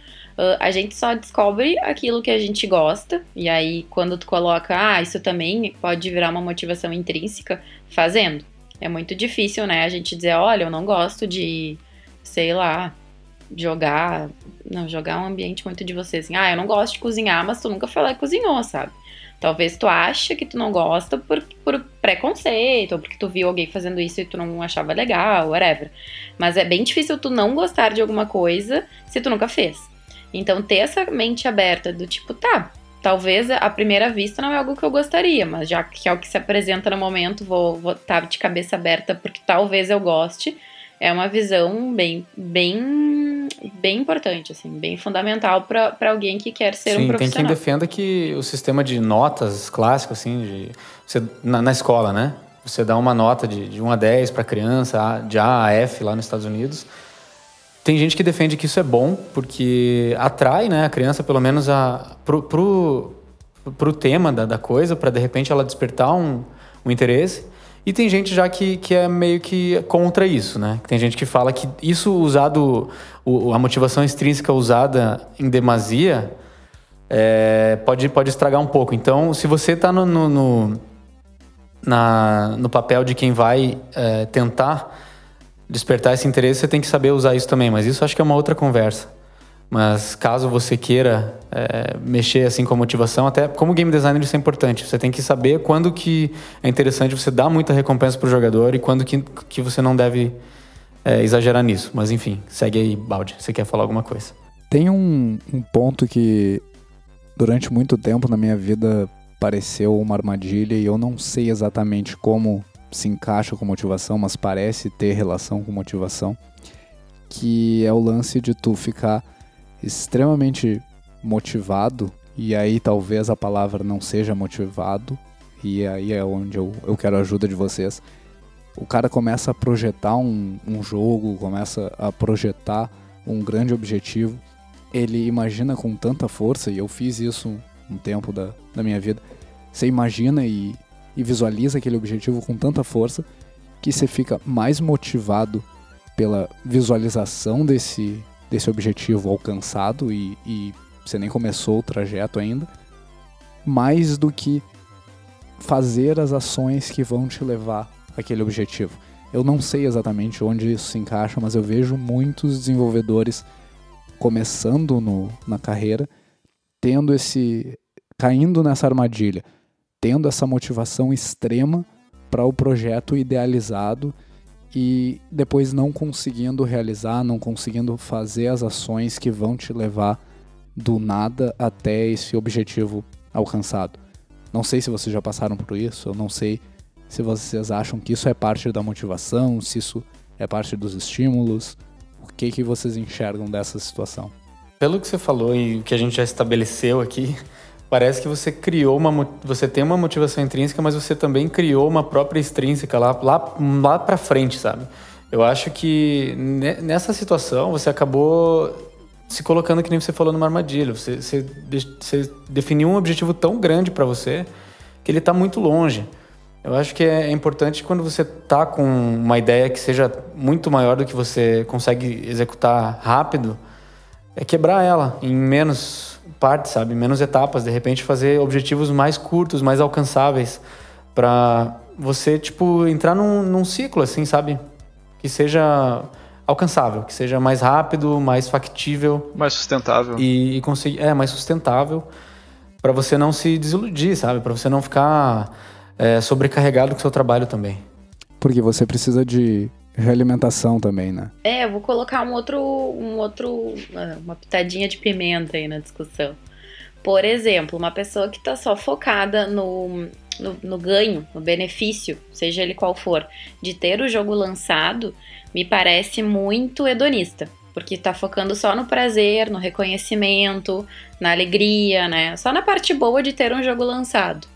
Uh, a gente só descobre aquilo que a gente gosta, e aí quando tu coloca, ah, isso também pode virar uma motivação intrínseca, fazendo. É muito difícil, né, a gente dizer, olha, eu não gosto de, sei lá, jogar. Não, jogar um ambiente muito de você, assim. Ah, eu não gosto de cozinhar, mas tu nunca foi lá e cozinhou, sabe? Talvez tu acha que tu não gosta por, por preconceito, ou porque tu viu alguém fazendo isso e tu não achava legal, whatever. Mas é bem difícil tu não gostar de alguma coisa se tu nunca fez. Então, ter essa mente aberta do tipo, tá, talvez à primeira vista não é algo que eu gostaria, mas já que é o que se apresenta no momento, vou estar tá de cabeça aberta porque talvez eu goste. É uma visão bem, bem, bem importante, assim, bem fundamental para alguém que quer ser Sim, um profissional. tem quem defenda que o sistema de notas clássico, assim, de, você, na, na escola, né? Você dá uma nota de, de 1 a 10 para criança, de A a F lá nos Estados Unidos. Tem gente que defende que isso é bom, porque atrai né, a criança, pelo menos, a, pro, pro, pro tema da, da coisa, para de repente ela despertar um, um interesse. E tem gente já que, que é meio que contra isso, né? Tem gente que fala que isso usado, o, a motivação extrínseca usada em demasia é, pode, pode estragar um pouco. Então, se você está no, no, no, na, no papel de quem vai é, tentar despertar esse interesse, você tem que saber usar isso também. Mas isso acho que é uma outra conversa. Mas caso você queira é, mexer assim com a motivação, até como game designer isso é importante. Você tem que saber quando que é interessante você dar muita recompensa para o jogador e quando que, que você não deve é, exagerar nisso. Mas enfim, segue aí, Balde. Você quer falar alguma coisa? Tem um, um ponto que durante muito tempo na minha vida pareceu uma armadilha e eu não sei exatamente como se encaixa com motivação, mas parece ter relação com motivação, que é o lance de tu ficar extremamente motivado, e aí talvez a palavra não seja motivado, e aí é onde eu, eu quero a ajuda de vocês. O cara começa a projetar um, um jogo, começa a projetar um grande objetivo, ele imagina com tanta força, e eu fiz isso um tempo da, da minha vida. Você imagina e, e visualiza aquele objetivo com tanta força que você fica mais motivado pela visualização desse, desse objetivo alcançado e, e você nem começou o trajeto ainda, mais do que fazer as ações que vão te levar àquele objetivo. Eu não sei exatamente onde isso se encaixa, mas eu vejo muitos desenvolvedores começando no, na carreira tendo esse caindo nessa armadilha, tendo essa motivação extrema para o projeto idealizado e depois não conseguindo realizar, não conseguindo fazer as ações que vão te levar do nada até esse objetivo alcançado. Não sei se vocês já passaram por isso, eu não sei se vocês acham que isso é parte da motivação, se isso é parte dos estímulos, o que que vocês enxergam dessa situação? Pelo que você falou e o que a gente já estabeleceu aqui, parece que você criou uma você tem uma motivação intrínseca, mas você também criou uma própria extrínseca lá lá lá para frente, sabe? Eu acho que nessa situação você acabou se colocando que nem você falou numa armadilha. Você, você, você definiu um objetivo tão grande para você que ele está muito longe. Eu acho que é importante quando você tá com uma ideia que seja muito maior do que você consegue executar rápido, é quebrar ela em menos partes, sabe? Menos etapas, de repente fazer objetivos mais curtos, mais alcançáveis, para você, tipo, entrar num, num ciclo, assim, sabe? Que seja alcançável, que seja mais rápido, mais factível. Mais sustentável. E, e conseguir. É, mais sustentável, para você não se desiludir, sabe? Para você não ficar é, sobrecarregado com o seu trabalho também. Porque você precisa de realimentação também, né? É, eu vou colocar um outro, um outro, ah, uma pitadinha de pimenta aí na discussão. Por exemplo, uma pessoa que está só focada no, no, no, ganho, no benefício, seja ele qual for, de ter o jogo lançado, me parece muito hedonista. Porque está focando só no prazer, no reconhecimento, na alegria, né? Só na parte boa de ter um jogo lançado.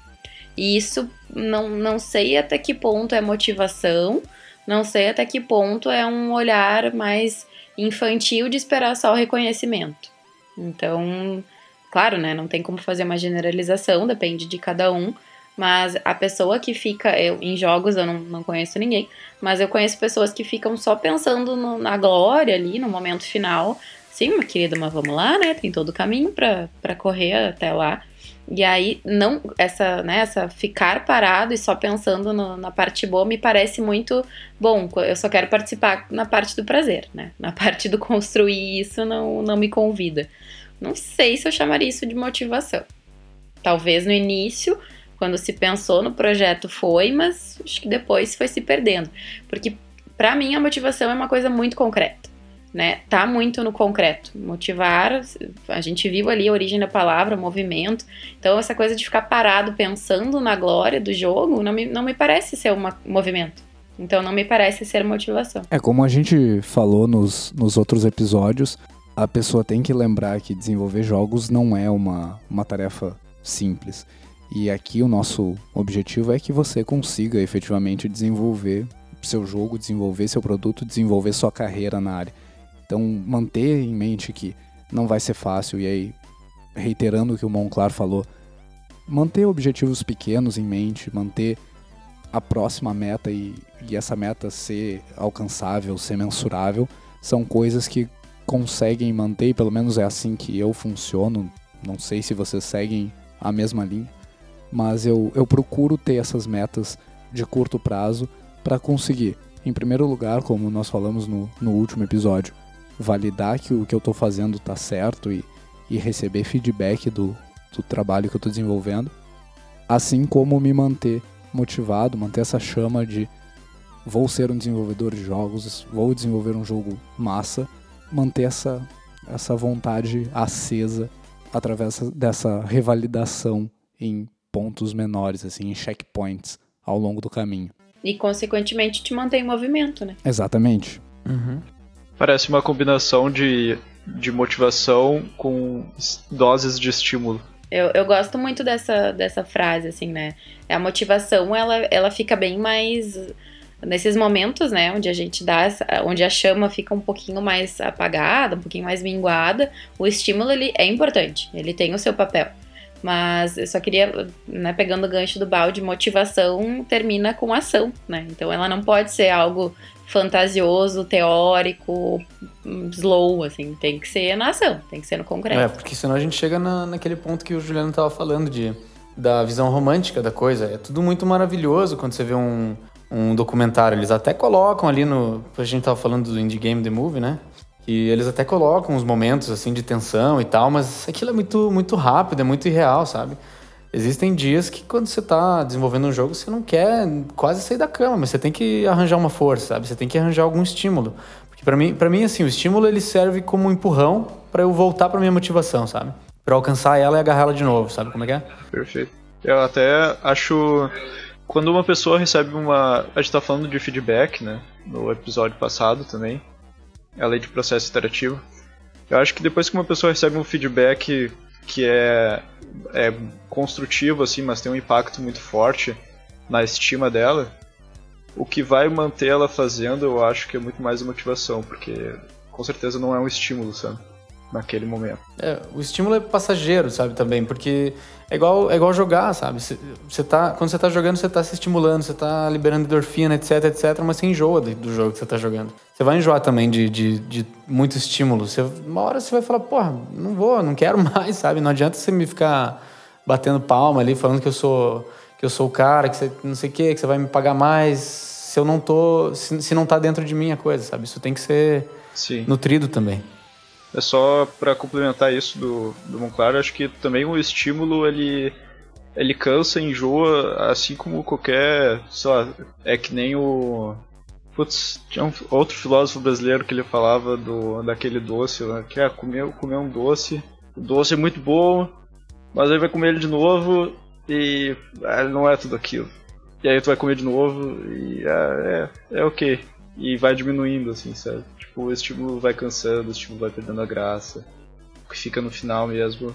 E isso não, não sei até que ponto é motivação não sei até que ponto é um olhar mais infantil de esperar só o reconhecimento. Então, claro, né, não tem como fazer uma generalização, depende de cada um, mas a pessoa que fica, eu, em jogos eu não, não conheço ninguém, mas eu conheço pessoas que ficam só pensando no, na glória ali, no momento final. Sim, querida, mas vamos lá, né? Tem todo o caminho para correr até lá. E aí, não essa, né, essa ficar parado e só pensando no, na parte boa me parece muito bom. Eu só quero participar na parte do prazer, né? Na parte do construir isso não, não me convida. Não sei se eu chamaria isso de motivação. Talvez no início, quando se pensou no projeto, foi, mas acho que depois foi se perdendo. Porque para mim a motivação é uma coisa muito concreta né? Tá muito no concreto. Motivar, a gente viu ali a origem da palavra, movimento. Então, essa coisa de ficar parado pensando na glória do jogo não me, não me parece ser um movimento. Então, não me parece ser motivação. É como a gente falou nos, nos outros episódios, a pessoa tem que lembrar que desenvolver jogos não é uma, uma tarefa simples. E aqui o nosso objetivo é que você consiga efetivamente desenvolver seu jogo, desenvolver seu produto, desenvolver sua carreira na área. Então, manter em mente que não vai ser fácil, e aí, reiterando o que o Monclar falou, manter objetivos pequenos em mente, manter a próxima meta e, e essa meta ser alcançável, ser mensurável, são coisas que conseguem manter, e pelo menos é assim que eu funciono. Não sei se vocês seguem a mesma linha, mas eu, eu procuro ter essas metas de curto prazo para conseguir, em primeiro lugar, como nós falamos no, no último episódio, validar que o que eu estou fazendo está certo e, e receber feedback do, do trabalho que eu estou desenvolvendo, assim como me manter motivado, manter essa chama de vou ser um desenvolvedor de jogos, vou desenvolver um jogo massa, manter essa, essa vontade acesa através dessa revalidação em pontos menores, assim, em checkpoints ao longo do caminho. E, consequentemente, te mantém em movimento, né? Exatamente. Uhum. Parece uma combinação de, de motivação com doses de estímulo. Eu, eu gosto muito dessa, dessa frase, assim, né? A motivação, ela, ela fica bem mais nesses momentos, né, onde a gente dá, onde a chama fica um pouquinho mais apagada, um pouquinho mais minguada, o estímulo ele é importante, ele tem o seu papel. Mas eu só queria, né, pegando o gancho do balde, motivação termina com ação, né? Então ela não pode ser algo fantasioso, teórico, slow, assim, tem que ser na ação, tem que ser no concreto. É, porque senão a gente chega na, naquele ponto que o Juliano estava falando de da visão romântica da coisa. É tudo muito maravilhoso quando você vê um, um documentário. Eles até colocam ali no. A gente tava falando do Indie Game The Movie, né? E eles até colocam uns momentos assim de tensão e tal, mas aquilo é muito, muito rápido, é muito irreal, sabe? Existem dias que quando você está desenvolvendo um jogo, você não quer quase sair da cama, mas você tem que arranjar uma força, sabe? Você tem que arranjar algum estímulo. Porque para mim, para mim assim, o estímulo ele serve como um empurrão para eu voltar para minha motivação, sabe? Para alcançar ela e agarrar ela de novo, sabe como é que é? Perfeito. Eu até acho quando uma pessoa recebe uma, a gente tá falando de feedback, né, no episódio passado também, a lei de processo iterativo. Eu acho que depois que uma pessoa recebe um feedback que é, é construtivo, assim, mas tem um impacto muito forte na estima dela, o que vai manter ela fazendo, eu acho que é muito mais motivação, porque com certeza não é um estímulo, sabe? Naquele momento. É, o estímulo é passageiro, sabe, também, porque é igual, é igual jogar, sabe? Você tá, quando você tá jogando, você tá se estimulando, você tá liberando endorfina, etc, etc, mas você enjoa do jogo que você tá jogando. Você vai enjoar também de, de, de muito estímulo. Você, uma hora você vai falar, porra, não vou, não quero mais, sabe? Não adianta você me ficar batendo palma ali, falando que eu sou que eu sou o cara, que você não sei o quê, que você vai me pagar mais, se eu não tô, se, se não tá dentro de mim a coisa, sabe? Isso tem que ser Sim. nutrido também. É só para complementar isso do, do acho que também o estímulo ele ele cansa, enjoa, assim como qualquer, sei lá, é que nem o Putz, tinha um outro filósofo brasileiro que ele falava do daquele doce, né, que é comer, comer um doce, o doce é muito bom, mas aí vai comer ele de novo e ah, não é tudo aquilo. E aí tu vai comer de novo e ah, é, é ok. E vai diminuindo, assim, sabe? Tipo, o estímulo vai cansando, o estímulo vai perdendo a graça. O que fica no final mesmo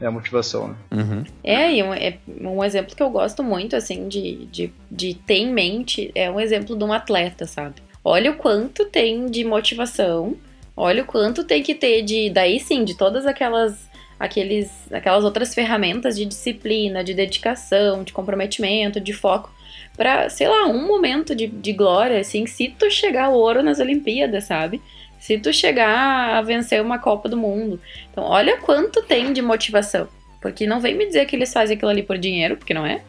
é a motivação, né? Uhum. É, e um, é, um exemplo que eu gosto muito, assim, de, de, de ter em mente é um exemplo de um atleta, sabe? Olha o quanto tem de motivação, olha o quanto tem que ter de, daí sim, de todas aquelas aqueles, aquelas outras ferramentas de disciplina, de dedicação, de comprometimento, de foco para, sei lá, um momento de, de glória, assim, se tu chegar ao ouro nas Olimpíadas, sabe? Se tu chegar a vencer uma Copa do Mundo. Então, olha quanto tem de motivação. Porque não vem me dizer que eles fazem aquilo ali por dinheiro, porque não é.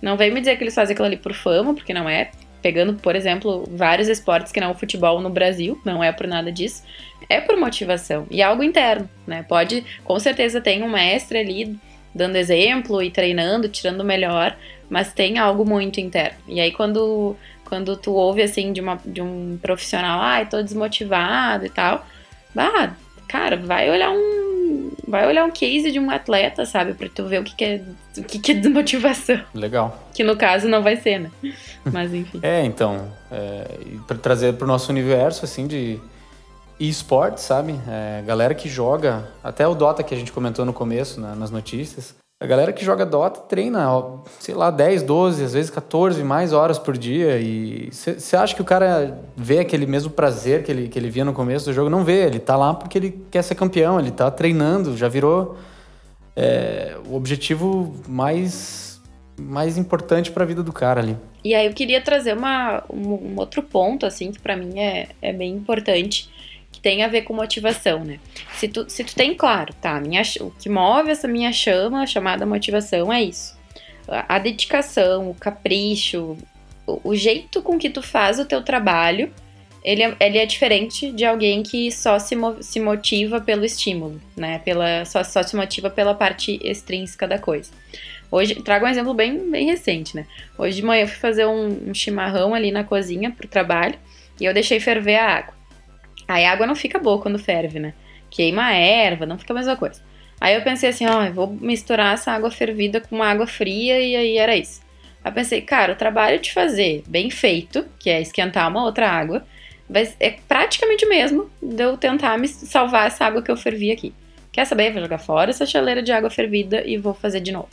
Não vem me dizer que eles fazem aquilo ali por fama, porque não é. Pegando, por exemplo, vários esportes que não o futebol no Brasil, não é por nada disso. É por motivação. E é algo interno, né? Pode, com certeza, tem um mestre ali dando exemplo e treinando, tirando o melhor, mas tem algo muito interno. E aí, quando, quando tu ouve, assim, de, uma, de um profissional, ai, ah, tô desmotivado e tal, bah, cara, vai olhar um. Vai olhar um case de um atleta, sabe? Pra tu ver o que, que é o que, que é desmotivação. Legal. Que no caso não vai ser, né? Mas enfim. é, então. É, para trazer pro nosso universo, assim, de esportes, sabe? É, galera que joga, até o Dota que a gente comentou no começo, né, nas notícias. A galera que joga Dota treina, sei lá, 10, 12, às vezes 14 mais horas por dia. E você acha que o cara vê aquele mesmo prazer que ele, que ele via no começo do jogo? Não vê, ele tá lá porque ele quer ser campeão, ele tá treinando, já virou é, o objetivo mais, mais importante para a vida do cara ali. E aí eu queria trazer uma, um, um outro ponto, assim, que para mim é, é bem importante tem a ver com motivação, né? Se tu, se tu tem claro, tá, minha, o que move essa minha chama, chamada motivação, é isso. A, a dedicação, o capricho, o, o, jeito com que tu faz o teu trabalho, ele é, ele é diferente de alguém que só se, se motiva pelo estímulo, né? Pela, só, só se motiva pela parte extrínseca da coisa. Hoje, trago um exemplo bem, bem recente, né? Hoje de manhã eu fui fazer um, um chimarrão ali na cozinha pro trabalho e eu deixei ferver a água. Aí a água não fica boa quando ferve, né? Queima a erva, não fica a mesma coisa. Aí eu pensei assim, ó, eu vou misturar essa água fervida com uma água fria e aí era isso. Aí pensei, cara, o trabalho de fazer bem feito, que é esquentar uma outra água, vai, é praticamente o mesmo de eu tentar me salvar essa água que eu fervi aqui. Quer saber? Vou jogar fora essa chaleira de água fervida e vou fazer de novo.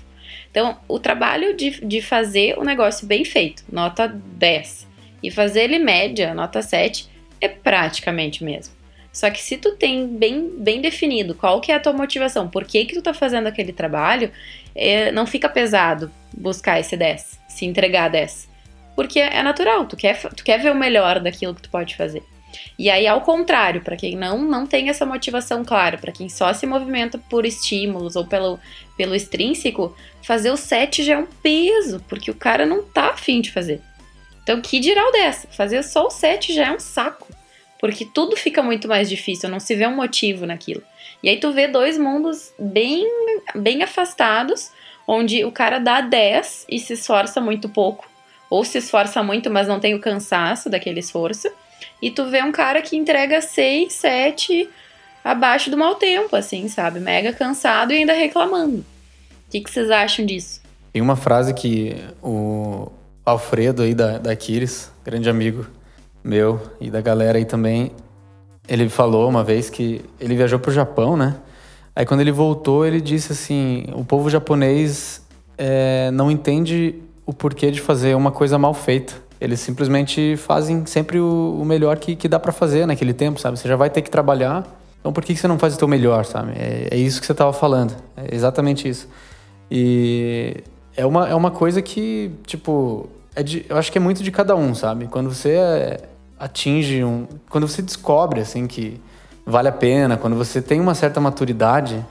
Então, o trabalho de, de fazer o negócio bem feito, nota 10, e fazer ele média, nota 7, é praticamente mesmo. Só que se tu tem bem, bem definido qual que é a tua motivação, por que que tu tá fazendo aquele trabalho, é, não fica pesado buscar esse 10, se entregar a 10. Porque é natural, tu quer, tu quer ver o melhor daquilo que tu pode fazer. E aí, ao contrário, para quem não, não tem essa motivação clara, para quem só se movimenta por estímulos ou pelo, pelo extrínseco, fazer o 7 já é um peso, porque o cara não tá afim de fazer. Então, que dirá 10? Fazer só o 7 já é um saco. Porque tudo fica muito mais difícil, não se vê um motivo naquilo. E aí tu vê dois mundos bem, bem afastados, onde o cara dá 10 e se esforça muito pouco, ou se esforça muito, mas não tem o cansaço daquele esforço. E tu vê um cara que entrega 6, 7 abaixo do mau tempo, assim, sabe? Mega cansado e ainda reclamando. O que, que vocês acham disso? Tem uma frase que o, Alfredo aí da, da Aquiles, grande amigo meu e da galera aí também, ele falou uma vez que ele viajou pro Japão, né? Aí quando ele voltou, ele disse assim: o povo japonês é, não entende o porquê de fazer uma coisa mal feita. Eles simplesmente fazem sempre o, o melhor que, que dá para fazer naquele tempo, sabe? Você já vai ter que trabalhar, então por que, que você não faz o teu melhor, sabe? É, é isso que você tava falando, é exatamente isso. E é uma, é uma coisa que, tipo, é de, eu acho que é muito de cada um, sabe? Quando você atinge um. Quando você descobre, assim, que vale a pena, quando você tem uma certa maturidade,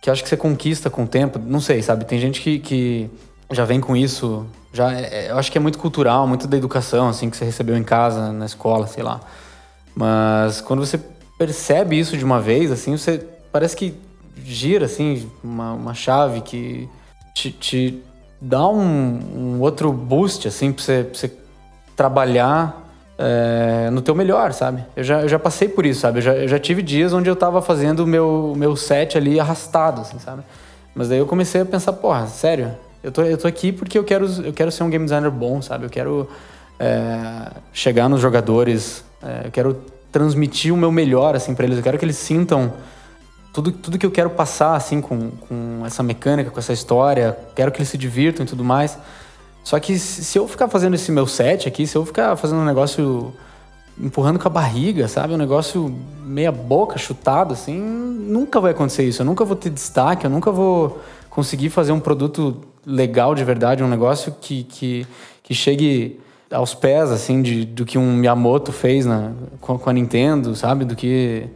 que eu acho que você conquista com o tempo, não sei, sabe? Tem gente que, que já vem com isso, já é, é eu acho que é muito cultural, muito da educação, assim, que você recebeu em casa, na escola, sei lá. Mas quando você percebe isso de uma vez, assim, você parece que gira, assim, uma, uma chave que te, te dá um, um outro boost, assim, pra você, pra você trabalhar é, no teu melhor, sabe? Eu já, eu já passei por isso, sabe? Eu já, eu já tive dias onde eu tava fazendo o meu, meu set ali arrastado, assim, sabe? Mas daí eu comecei a pensar, porra, sério, eu tô, eu tô aqui porque eu quero, eu quero ser um game designer bom, sabe? Eu quero é, chegar nos jogadores, é, eu quero transmitir o meu melhor, assim, para eles. Eu quero que eles sintam tudo, tudo que eu quero passar, assim, com, com essa mecânica, com essa história, quero que eles se divirtam e tudo mais. Só que se eu ficar fazendo esse meu set aqui, se eu ficar fazendo um negócio empurrando com a barriga, sabe? Um negócio meia boca, chutado, assim, nunca vai acontecer isso. Eu nunca vou ter destaque, eu nunca vou conseguir fazer um produto legal de verdade, um negócio que, que, que chegue aos pés, assim, de, do que um Miyamoto fez na, com, com a Nintendo, sabe? Do que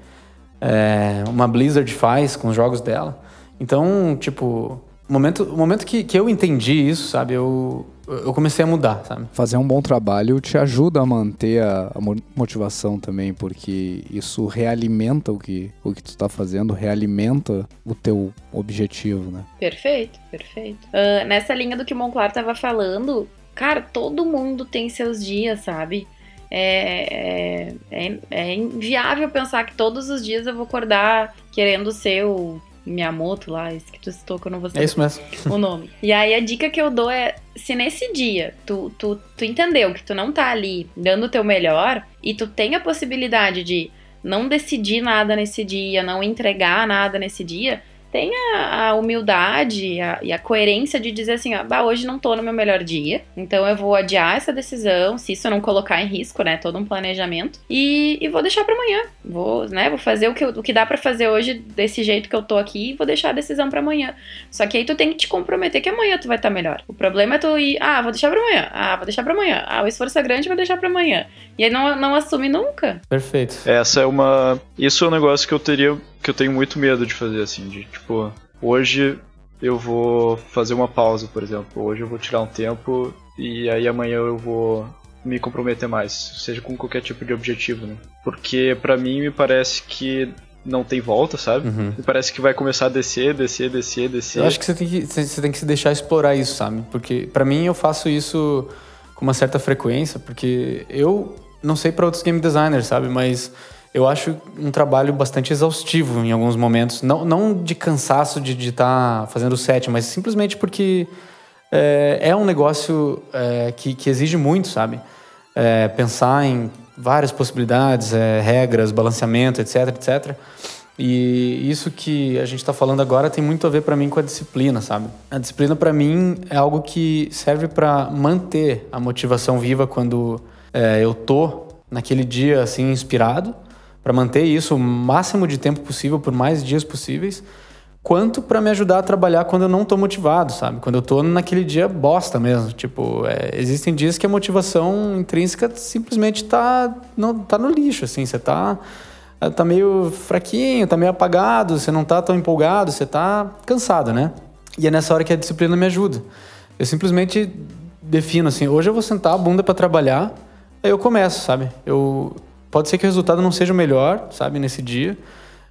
é, uma Blizzard faz com os jogos dela. Então, tipo, o momento, o momento que, que eu entendi isso, sabe, eu, eu comecei a mudar, sabe? Fazer um bom trabalho te ajuda a manter a, a motivação também, porque isso realimenta o que, o que tu está fazendo, realimenta o teu objetivo, né? Perfeito, perfeito. Uh, nessa linha do que o Monclar estava falando, cara, todo mundo tem seus dias, sabe? É, é, é, é, inviável pensar que todos os dias eu vou acordar querendo ser o Miyamoto lá, esse que tu citou que eu não vou saber é isso mesmo. o nome. E aí a dica que eu dou é, se nesse dia tu, tu, tu entendeu que tu não tá ali dando o teu melhor e tu tem a possibilidade de não decidir nada nesse dia, não entregar nada nesse dia, tenha a humildade a, e a coerência de dizer assim, ah, hoje não tô no meu melhor dia, então eu vou adiar essa decisão, se isso não colocar em risco, né, todo um planejamento, e, e vou deixar para amanhã. Vou, né, vou fazer o que, o que dá para fazer hoje desse jeito que eu tô aqui e vou deixar a decisão para amanhã. Só que aí tu tem que te comprometer que amanhã tu vai estar tá melhor. O problema é tu ir, ah, vou deixar para amanhã, ah, vou deixar para amanhã, ah, o esforço é grande, vou deixar para amanhã. E aí não, não assume nunca. Perfeito. Essa é uma. Isso é um negócio que eu teria. Que eu tenho muito medo de fazer, assim, de tipo, hoje eu vou fazer uma pausa, por exemplo. Hoje eu vou tirar um tempo e aí amanhã eu vou me comprometer mais, seja com qualquer tipo de objetivo, né? Porque para mim me parece que não tem volta, sabe? Uhum. Me parece que vai começar a descer, descer, descer, descer. Eu acho que você tem que, você tem que se deixar explorar isso, sabe? Porque para mim eu faço isso com uma certa frequência, porque eu não sei para outros game designers, sabe? Mas eu acho um trabalho bastante exaustivo em alguns momentos. Não, não de cansaço de estar tá fazendo o set, mas simplesmente porque é, é um negócio é, que, que exige muito, sabe? É, pensar em várias possibilidades, regras, balanceamento, etc, etc. E isso que a gente está falando agora tem muito a ver para mim com a disciplina, sabe? A disciplina para mim é algo que serve para manter a motivação viva quando é, eu tô naquele dia assim inspirado, para manter isso o máximo de tempo possível por mais dias possíveis, quanto para me ajudar a trabalhar quando eu não tô motivado, sabe? Quando eu tô naquele dia bosta mesmo, tipo, é, existem dias que a motivação intrínseca simplesmente tá não tá no lixo, assim, você tá tá meio fraquinho, tá meio apagado, você não tá tão empolgado, você tá cansado, né? E é nessa hora que a disciplina me ajuda. Eu simplesmente defino assim, hoje eu vou sentar a bunda para trabalhar Aí eu começo, sabe? Eu pode ser que o resultado não seja o melhor, sabe, nesse dia,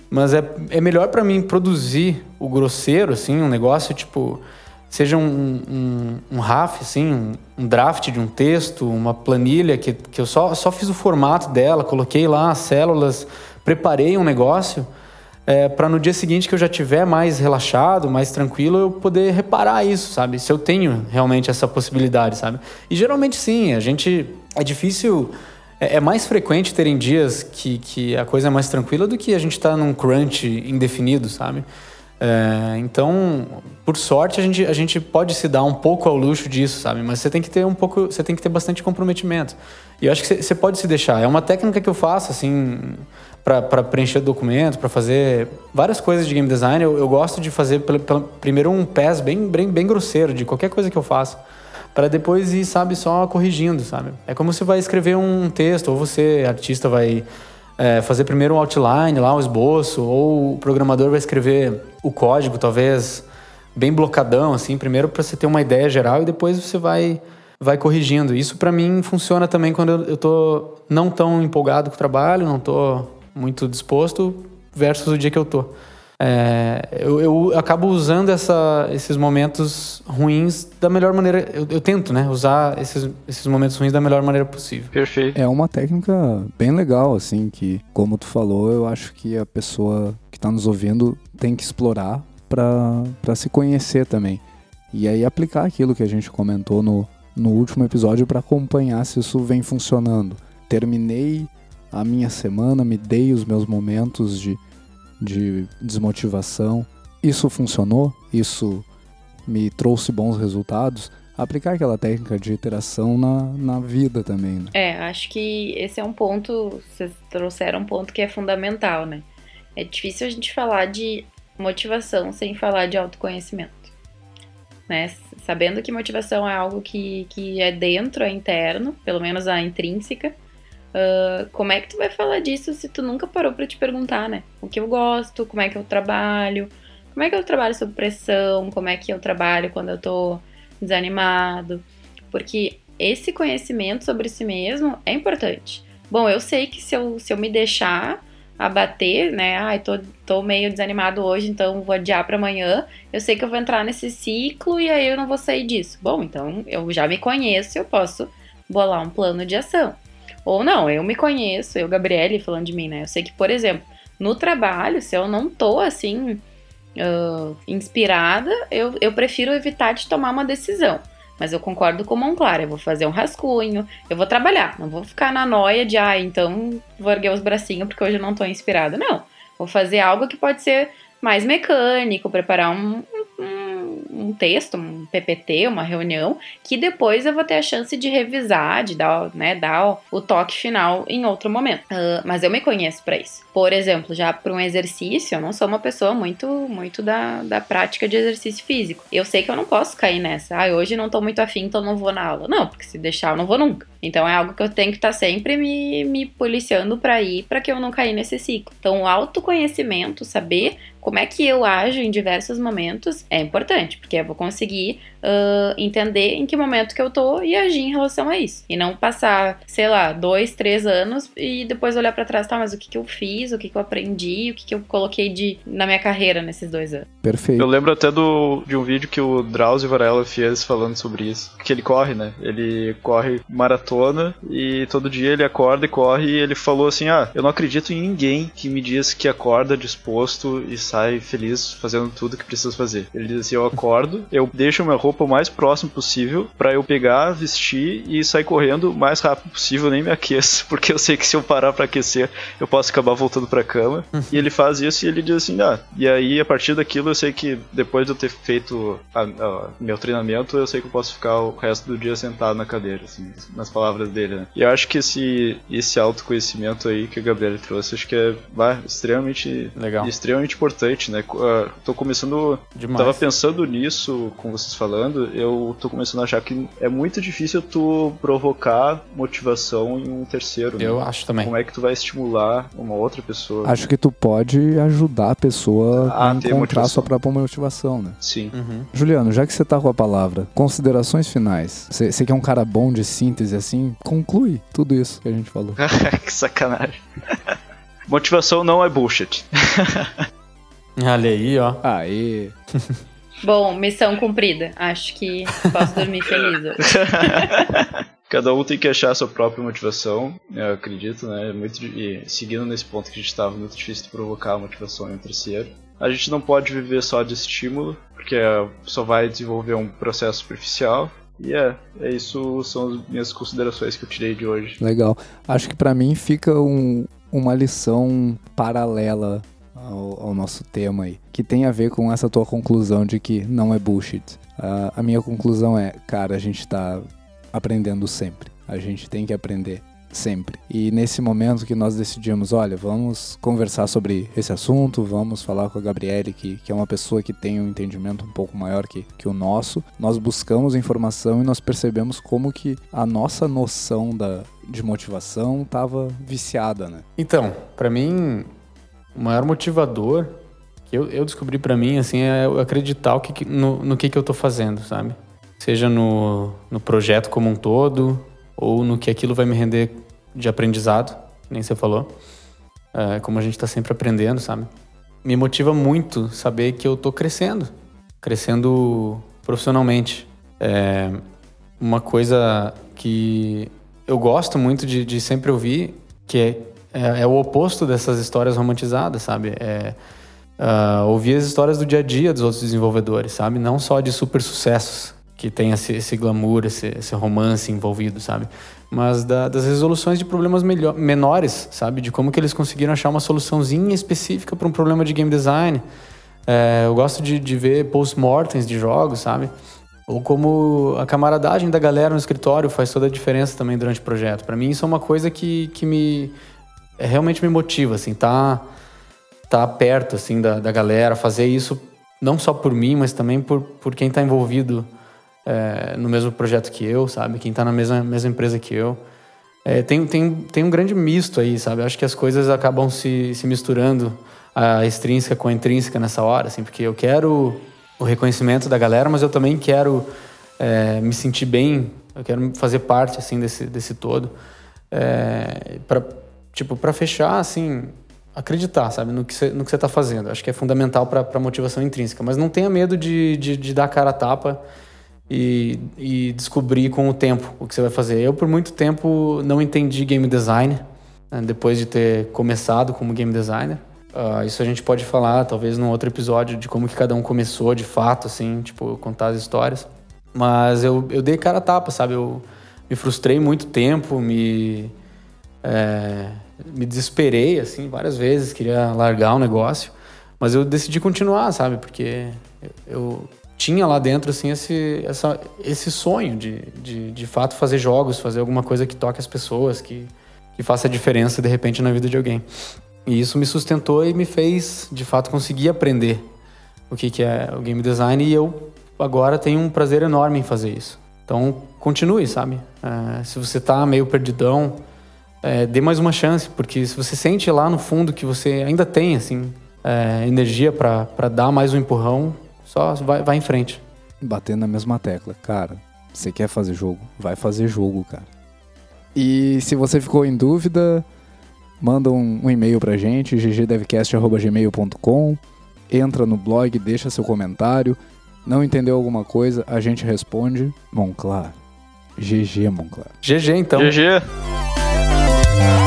mas é, é melhor para mim produzir o grosseiro, assim, um negócio tipo seja um, um, um RAF, assim, um, um, draft de um texto, uma planilha que, que eu só, só fiz o formato dela, coloquei lá as células, preparei um negócio é, para no dia seguinte que eu já tiver mais relaxado, mais tranquilo, eu poder reparar isso, sabe? Se eu tenho realmente essa possibilidade, sabe? E geralmente sim, a gente é difícil. É, é mais frequente terem dias que, que a coisa é mais tranquila do que a gente estar tá num crunch indefinido, sabe? É, então, por sorte, a gente, a gente pode se dar um pouco ao luxo disso, sabe? Mas você tem que ter um pouco, você tem que ter bastante comprometimento. E eu acho que você pode se deixar. É uma técnica que eu faço, assim, para preencher documento, para fazer várias coisas de game design. Eu, eu gosto de fazer pela, pela, primeiro um pass bem, bem, bem grosseiro de qualquer coisa que eu faço para depois ir, sabe, só corrigindo, sabe? É como se vai escrever um texto, ou você, artista, vai é, fazer primeiro um outline lá, um esboço, ou o programador vai escrever o código, talvez bem blocadão, assim, primeiro para você ter uma ideia geral e depois você vai vai corrigindo. Isso para mim funciona também quando eu, tô não tão empolgado com o trabalho, não tô muito disposto versus o dia que eu tô. É, eu, eu, acabo usando essa, esses momentos ruins da melhor maneira. Eu, eu, tento, né? Usar esses, esses momentos ruins da melhor maneira possível. Perfeito. É uma técnica bem legal, assim, que, como tu falou, eu acho que a pessoa que está nos ouvindo tem que explorar para se conhecer também. E aí aplicar aquilo que a gente comentou no, no último episódio para acompanhar se isso vem funcionando. Terminei a minha semana, me dei os meus momentos de de desmotivação. Isso funcionou? Isso me trouxe bons resultados? Aplicar aquela técnica de iteração na, na vida também, né? É, acho que esse é um ponto, vocês trouxeram um ponto que é fundamental, né? É difícil a gente falar de motivação sem falar de autoconhecimento. Né? Sabendo que motivação é algo que, que é dentro, é interno, pelo menos a intrínseca, Uh, como é que tu vai falar disso se tu nunca parou para te perguntar, né? O que eu gosto, como é que eu trabalho, como é que eu trabalho sob pressão, como é que eu trabalho quando eu tô desanimado, porque esse conhecimento sobre si mesmo é importante. Bom, eu sei que se eu, se eu me deixar abater, né? Ai, tô, tô meio desanimado hoje, então vou adiar para amanhã. Eu sei que eu vou entrar nesse ciclo e aí eu não vou sair disso. Bom, então eu já me conheço, eu posso bolar um plano de ação. Ou não, eu me conheço, eu, Gabriele, falando de mim, né? Eu sei que, por exemplo, no trabalho, se eu não tô assim, uh, inspirada, eu, eu prefiro evitar de tomar uma decisão. Mas eu concordo com o Monclar, eu vou fazer um rascunho, eu vou trabalhar, não vou ficar na noia de, ah, então vou erguer os bracinhos porque hoje eu não tô inspirada. Não, vou fazer algo que pode ser mais mecânico, preparar um, um texto, um PPT, uma reunião, que depois eu vou ter a chance de revisar, de dar, né, dar o toque final em outro momento. Uh, mas eu me conheço para isso. Por exemplo, já para um exercício, eu não sou uma pessoa muito, muito da, da prática de exercício físico. Eu sei que eu não posso cair nessa. Ah, hoje não tô muito afim, então não vou na aula. Não, porque se deixar eu não vou nunca. Então é algo que eu tenho que estar tá sempre me, me policiando para ir, para que eu não cair nesse ciclo. Então, o autoconhecimento, saber como é que eu ajo em diversos momentos é importante, porque eu vou conseguir uh, entender em que momento que eu tô e agir em relação a isso. E não passar, sei lá, dois, três anos e depois olhar para trás, tá, mas o que, que eu fiz, o que, que eu aprendi, o que, que eu coloquei de, na minha carreira nesses dois anos. Perfeito. Eu lembro até do, de um vídeo que o Drauzio Varela fez falando sobre isso. Que ele corre, né? Ele corre maratona e todo dia ele acorda e corre e ele falou assim: Ah, eu não acredito em ninguém que me diz que acorda disposto e sai feliz fazendo tudo que precisa fazer. Ele diz assim: eu acordo, eu deixo minha roupa o mais próximo possível para eu pegar, vestir e sair correndo o mais rápido possível, nem me aqueço, porque eu sei que se eu parar para aquecer, eu posso acabar voltando para cama. e ele faz isso e ele diz assim: ah, e aí a partir daquilo eu sei que depois de eu ter feito a, a, meu treinamento, eu sei que eu posso ficar o resto do dia sentado na cadeira, assim, nas palavras dele, né? E eu acho que esse, esse autoconhecimento aí que o Gabriel trouxe, acho que é bah, extremamente, Legal. extremamente importante importante, né? Uh, tô começando. Demais. Tava pensando nisso com vocês falando, eu tô começando a achar que é muito difícil tu provocar motivação em um terceiro. Eu né? acho também. Como é que tu vai estimular uma outra pessoa? Acho que tu pode ajudar a pessoa a ter encontrar motivação. sua própria motivação, né? Sim. Uhum. Juliano, já que você tá com a palavra, considerações finais. Você você que é um cara bom de síntese assim, conclui tudo isso que a gente falou. que sacanagem. Motivação não é bullshit. Olha aí, ó. Aê! Bom, missão cumprida. Acho que posso dormir feliz hoje. Cada um tem que achar a sua própria motivação, eu acredito, né? É muito, e seguindo nesse ponto que a gente estava, muito difícil de provocar a motivação em um terceiro. A gente não pode viver só de estímulo, porque é, só vai desenvolver um processo superficial. E é, é isso são as minhas considerações que eu tirei de hoje. Legal. Acho que pra mim fica um- uma lição paralela ao, ao nosso tema aí, que tem a ver com essa tua conclusão de que não é bullshit. Ah, a minha conclusão é, cara, a gente tá aprendendo sempre. A gente tem que aprender sempre. E nesse momento que nós decidimos, olha, vamos conversar sobre esse assunto, vamos falar com a Gabriele, que, que é uma pessoa que tem um entendimento um pouco maior que, que o nosso, nós buscamos informação e nós percebemos como que a nossa noção da, de motivação estava viciada, né? Então, pra mim, o maior motivador que eu, eu descobri pra mim, assim, é acreditar o que- no, no que, que eu tô fazendo, sabe? Seja no, no projeto como um todo, ou no que aquilo vai me render de aprendizado, nem você falou. É, como a gente tá sempre aprendendo, sabe? Me motiva muito saber que eu tô crescendo. Crescendo profissionalmente. É, uma coisa que eu gosto muito de, de sempre ouvir, que é, é, é o oposto dessas histórias romantizadas, sabe? É ah, ouvir as histórias do dia a dia dos outros desenvolvedores, sabe? Não só de super sucessos, que tem esse, esse glamour, esse, esse romance envolvido, sabe? Mas da- das resoluções de problemas melhor, menores, sabe? De como que eles conseguiram achar uma soluçãozinha específica para um problema de game design. É, eu gosto de, de ver post-mortems de jogos, sabe? Ou como a camaradagem da galera no escritório faz toda a diferença também durante o projeto. Para mim isso é uma coisa que, que me é, realmente me motiva, assim, tá tá perto assim da, da galera, fazer isso não só por mim, mas também por, por quem tá envolvido é, no mesmo projeto que eu, sabe? Quem tá na mesma, mesma empresa que eu. É, tem, tem, tem um grande misto aí, sabe? Acho que as coisas acabam se, se misturando a extrínseca com a intrínseca nessa hora, assim, porque eu quero o reconhecimento da galera, mas eu também quero é, me sentir bem, eu quero fazer parte, assim, desse, desse todo. É, para tipo, para fechar, assim, acreditar, sabe, no que você está fazendo. Acho que é fundamental para a motivação intrínseca. Mas não tenha medo de, de, de dar cara a tapa e, e, descobrir com o tempo o que você vai fazer. Eu, por muito tempo, não entendi game design, né, depois de ter começado como game designer. Uh, isso a gente pode falar, talvez, num outro episódio, de como que cada um começou de fato, assim, tipo, contar as histórias. Mas eu, eu dei cara a tapa, sabe? Eu me frustrei muito tempo, me... É, me desesperei, assim, várias vezes, queria largar o negócio. Mas eu decidi continuar, sabe? Porque eu tinha lá dentro, assim, esse, essa, esse sonho de, de, de fato, fazer jogos, fazer alguma coisa que toque as pessoas, que, que faça diferença, de repente, na vida de alguém. E isso me sustentou e me fez, de fato, conseguir aprender o que, que é o game design. E eu agora tenho um prazer enorme em fazer isso. Então, continue, sabe? É, se você tá meio perdidão é, dê mais uma chance, porque se você sente lá no fundo que você ainda tem assim é, energia para dar mais um empurrão, só vai, vai em frente. Batendo na mesma tecla, cara. Você quer fazer jogo? Vai fazer jogo, cara. E se você ficou em dúvida, manda um, um e-mail pra gente, ggdevcast.gmail.com. Entra no blog, deixa seu comentário. Não entendeu alguma coisa, a gente responde. Monclar. GG, Monclar. GG, então. GG. Thank you.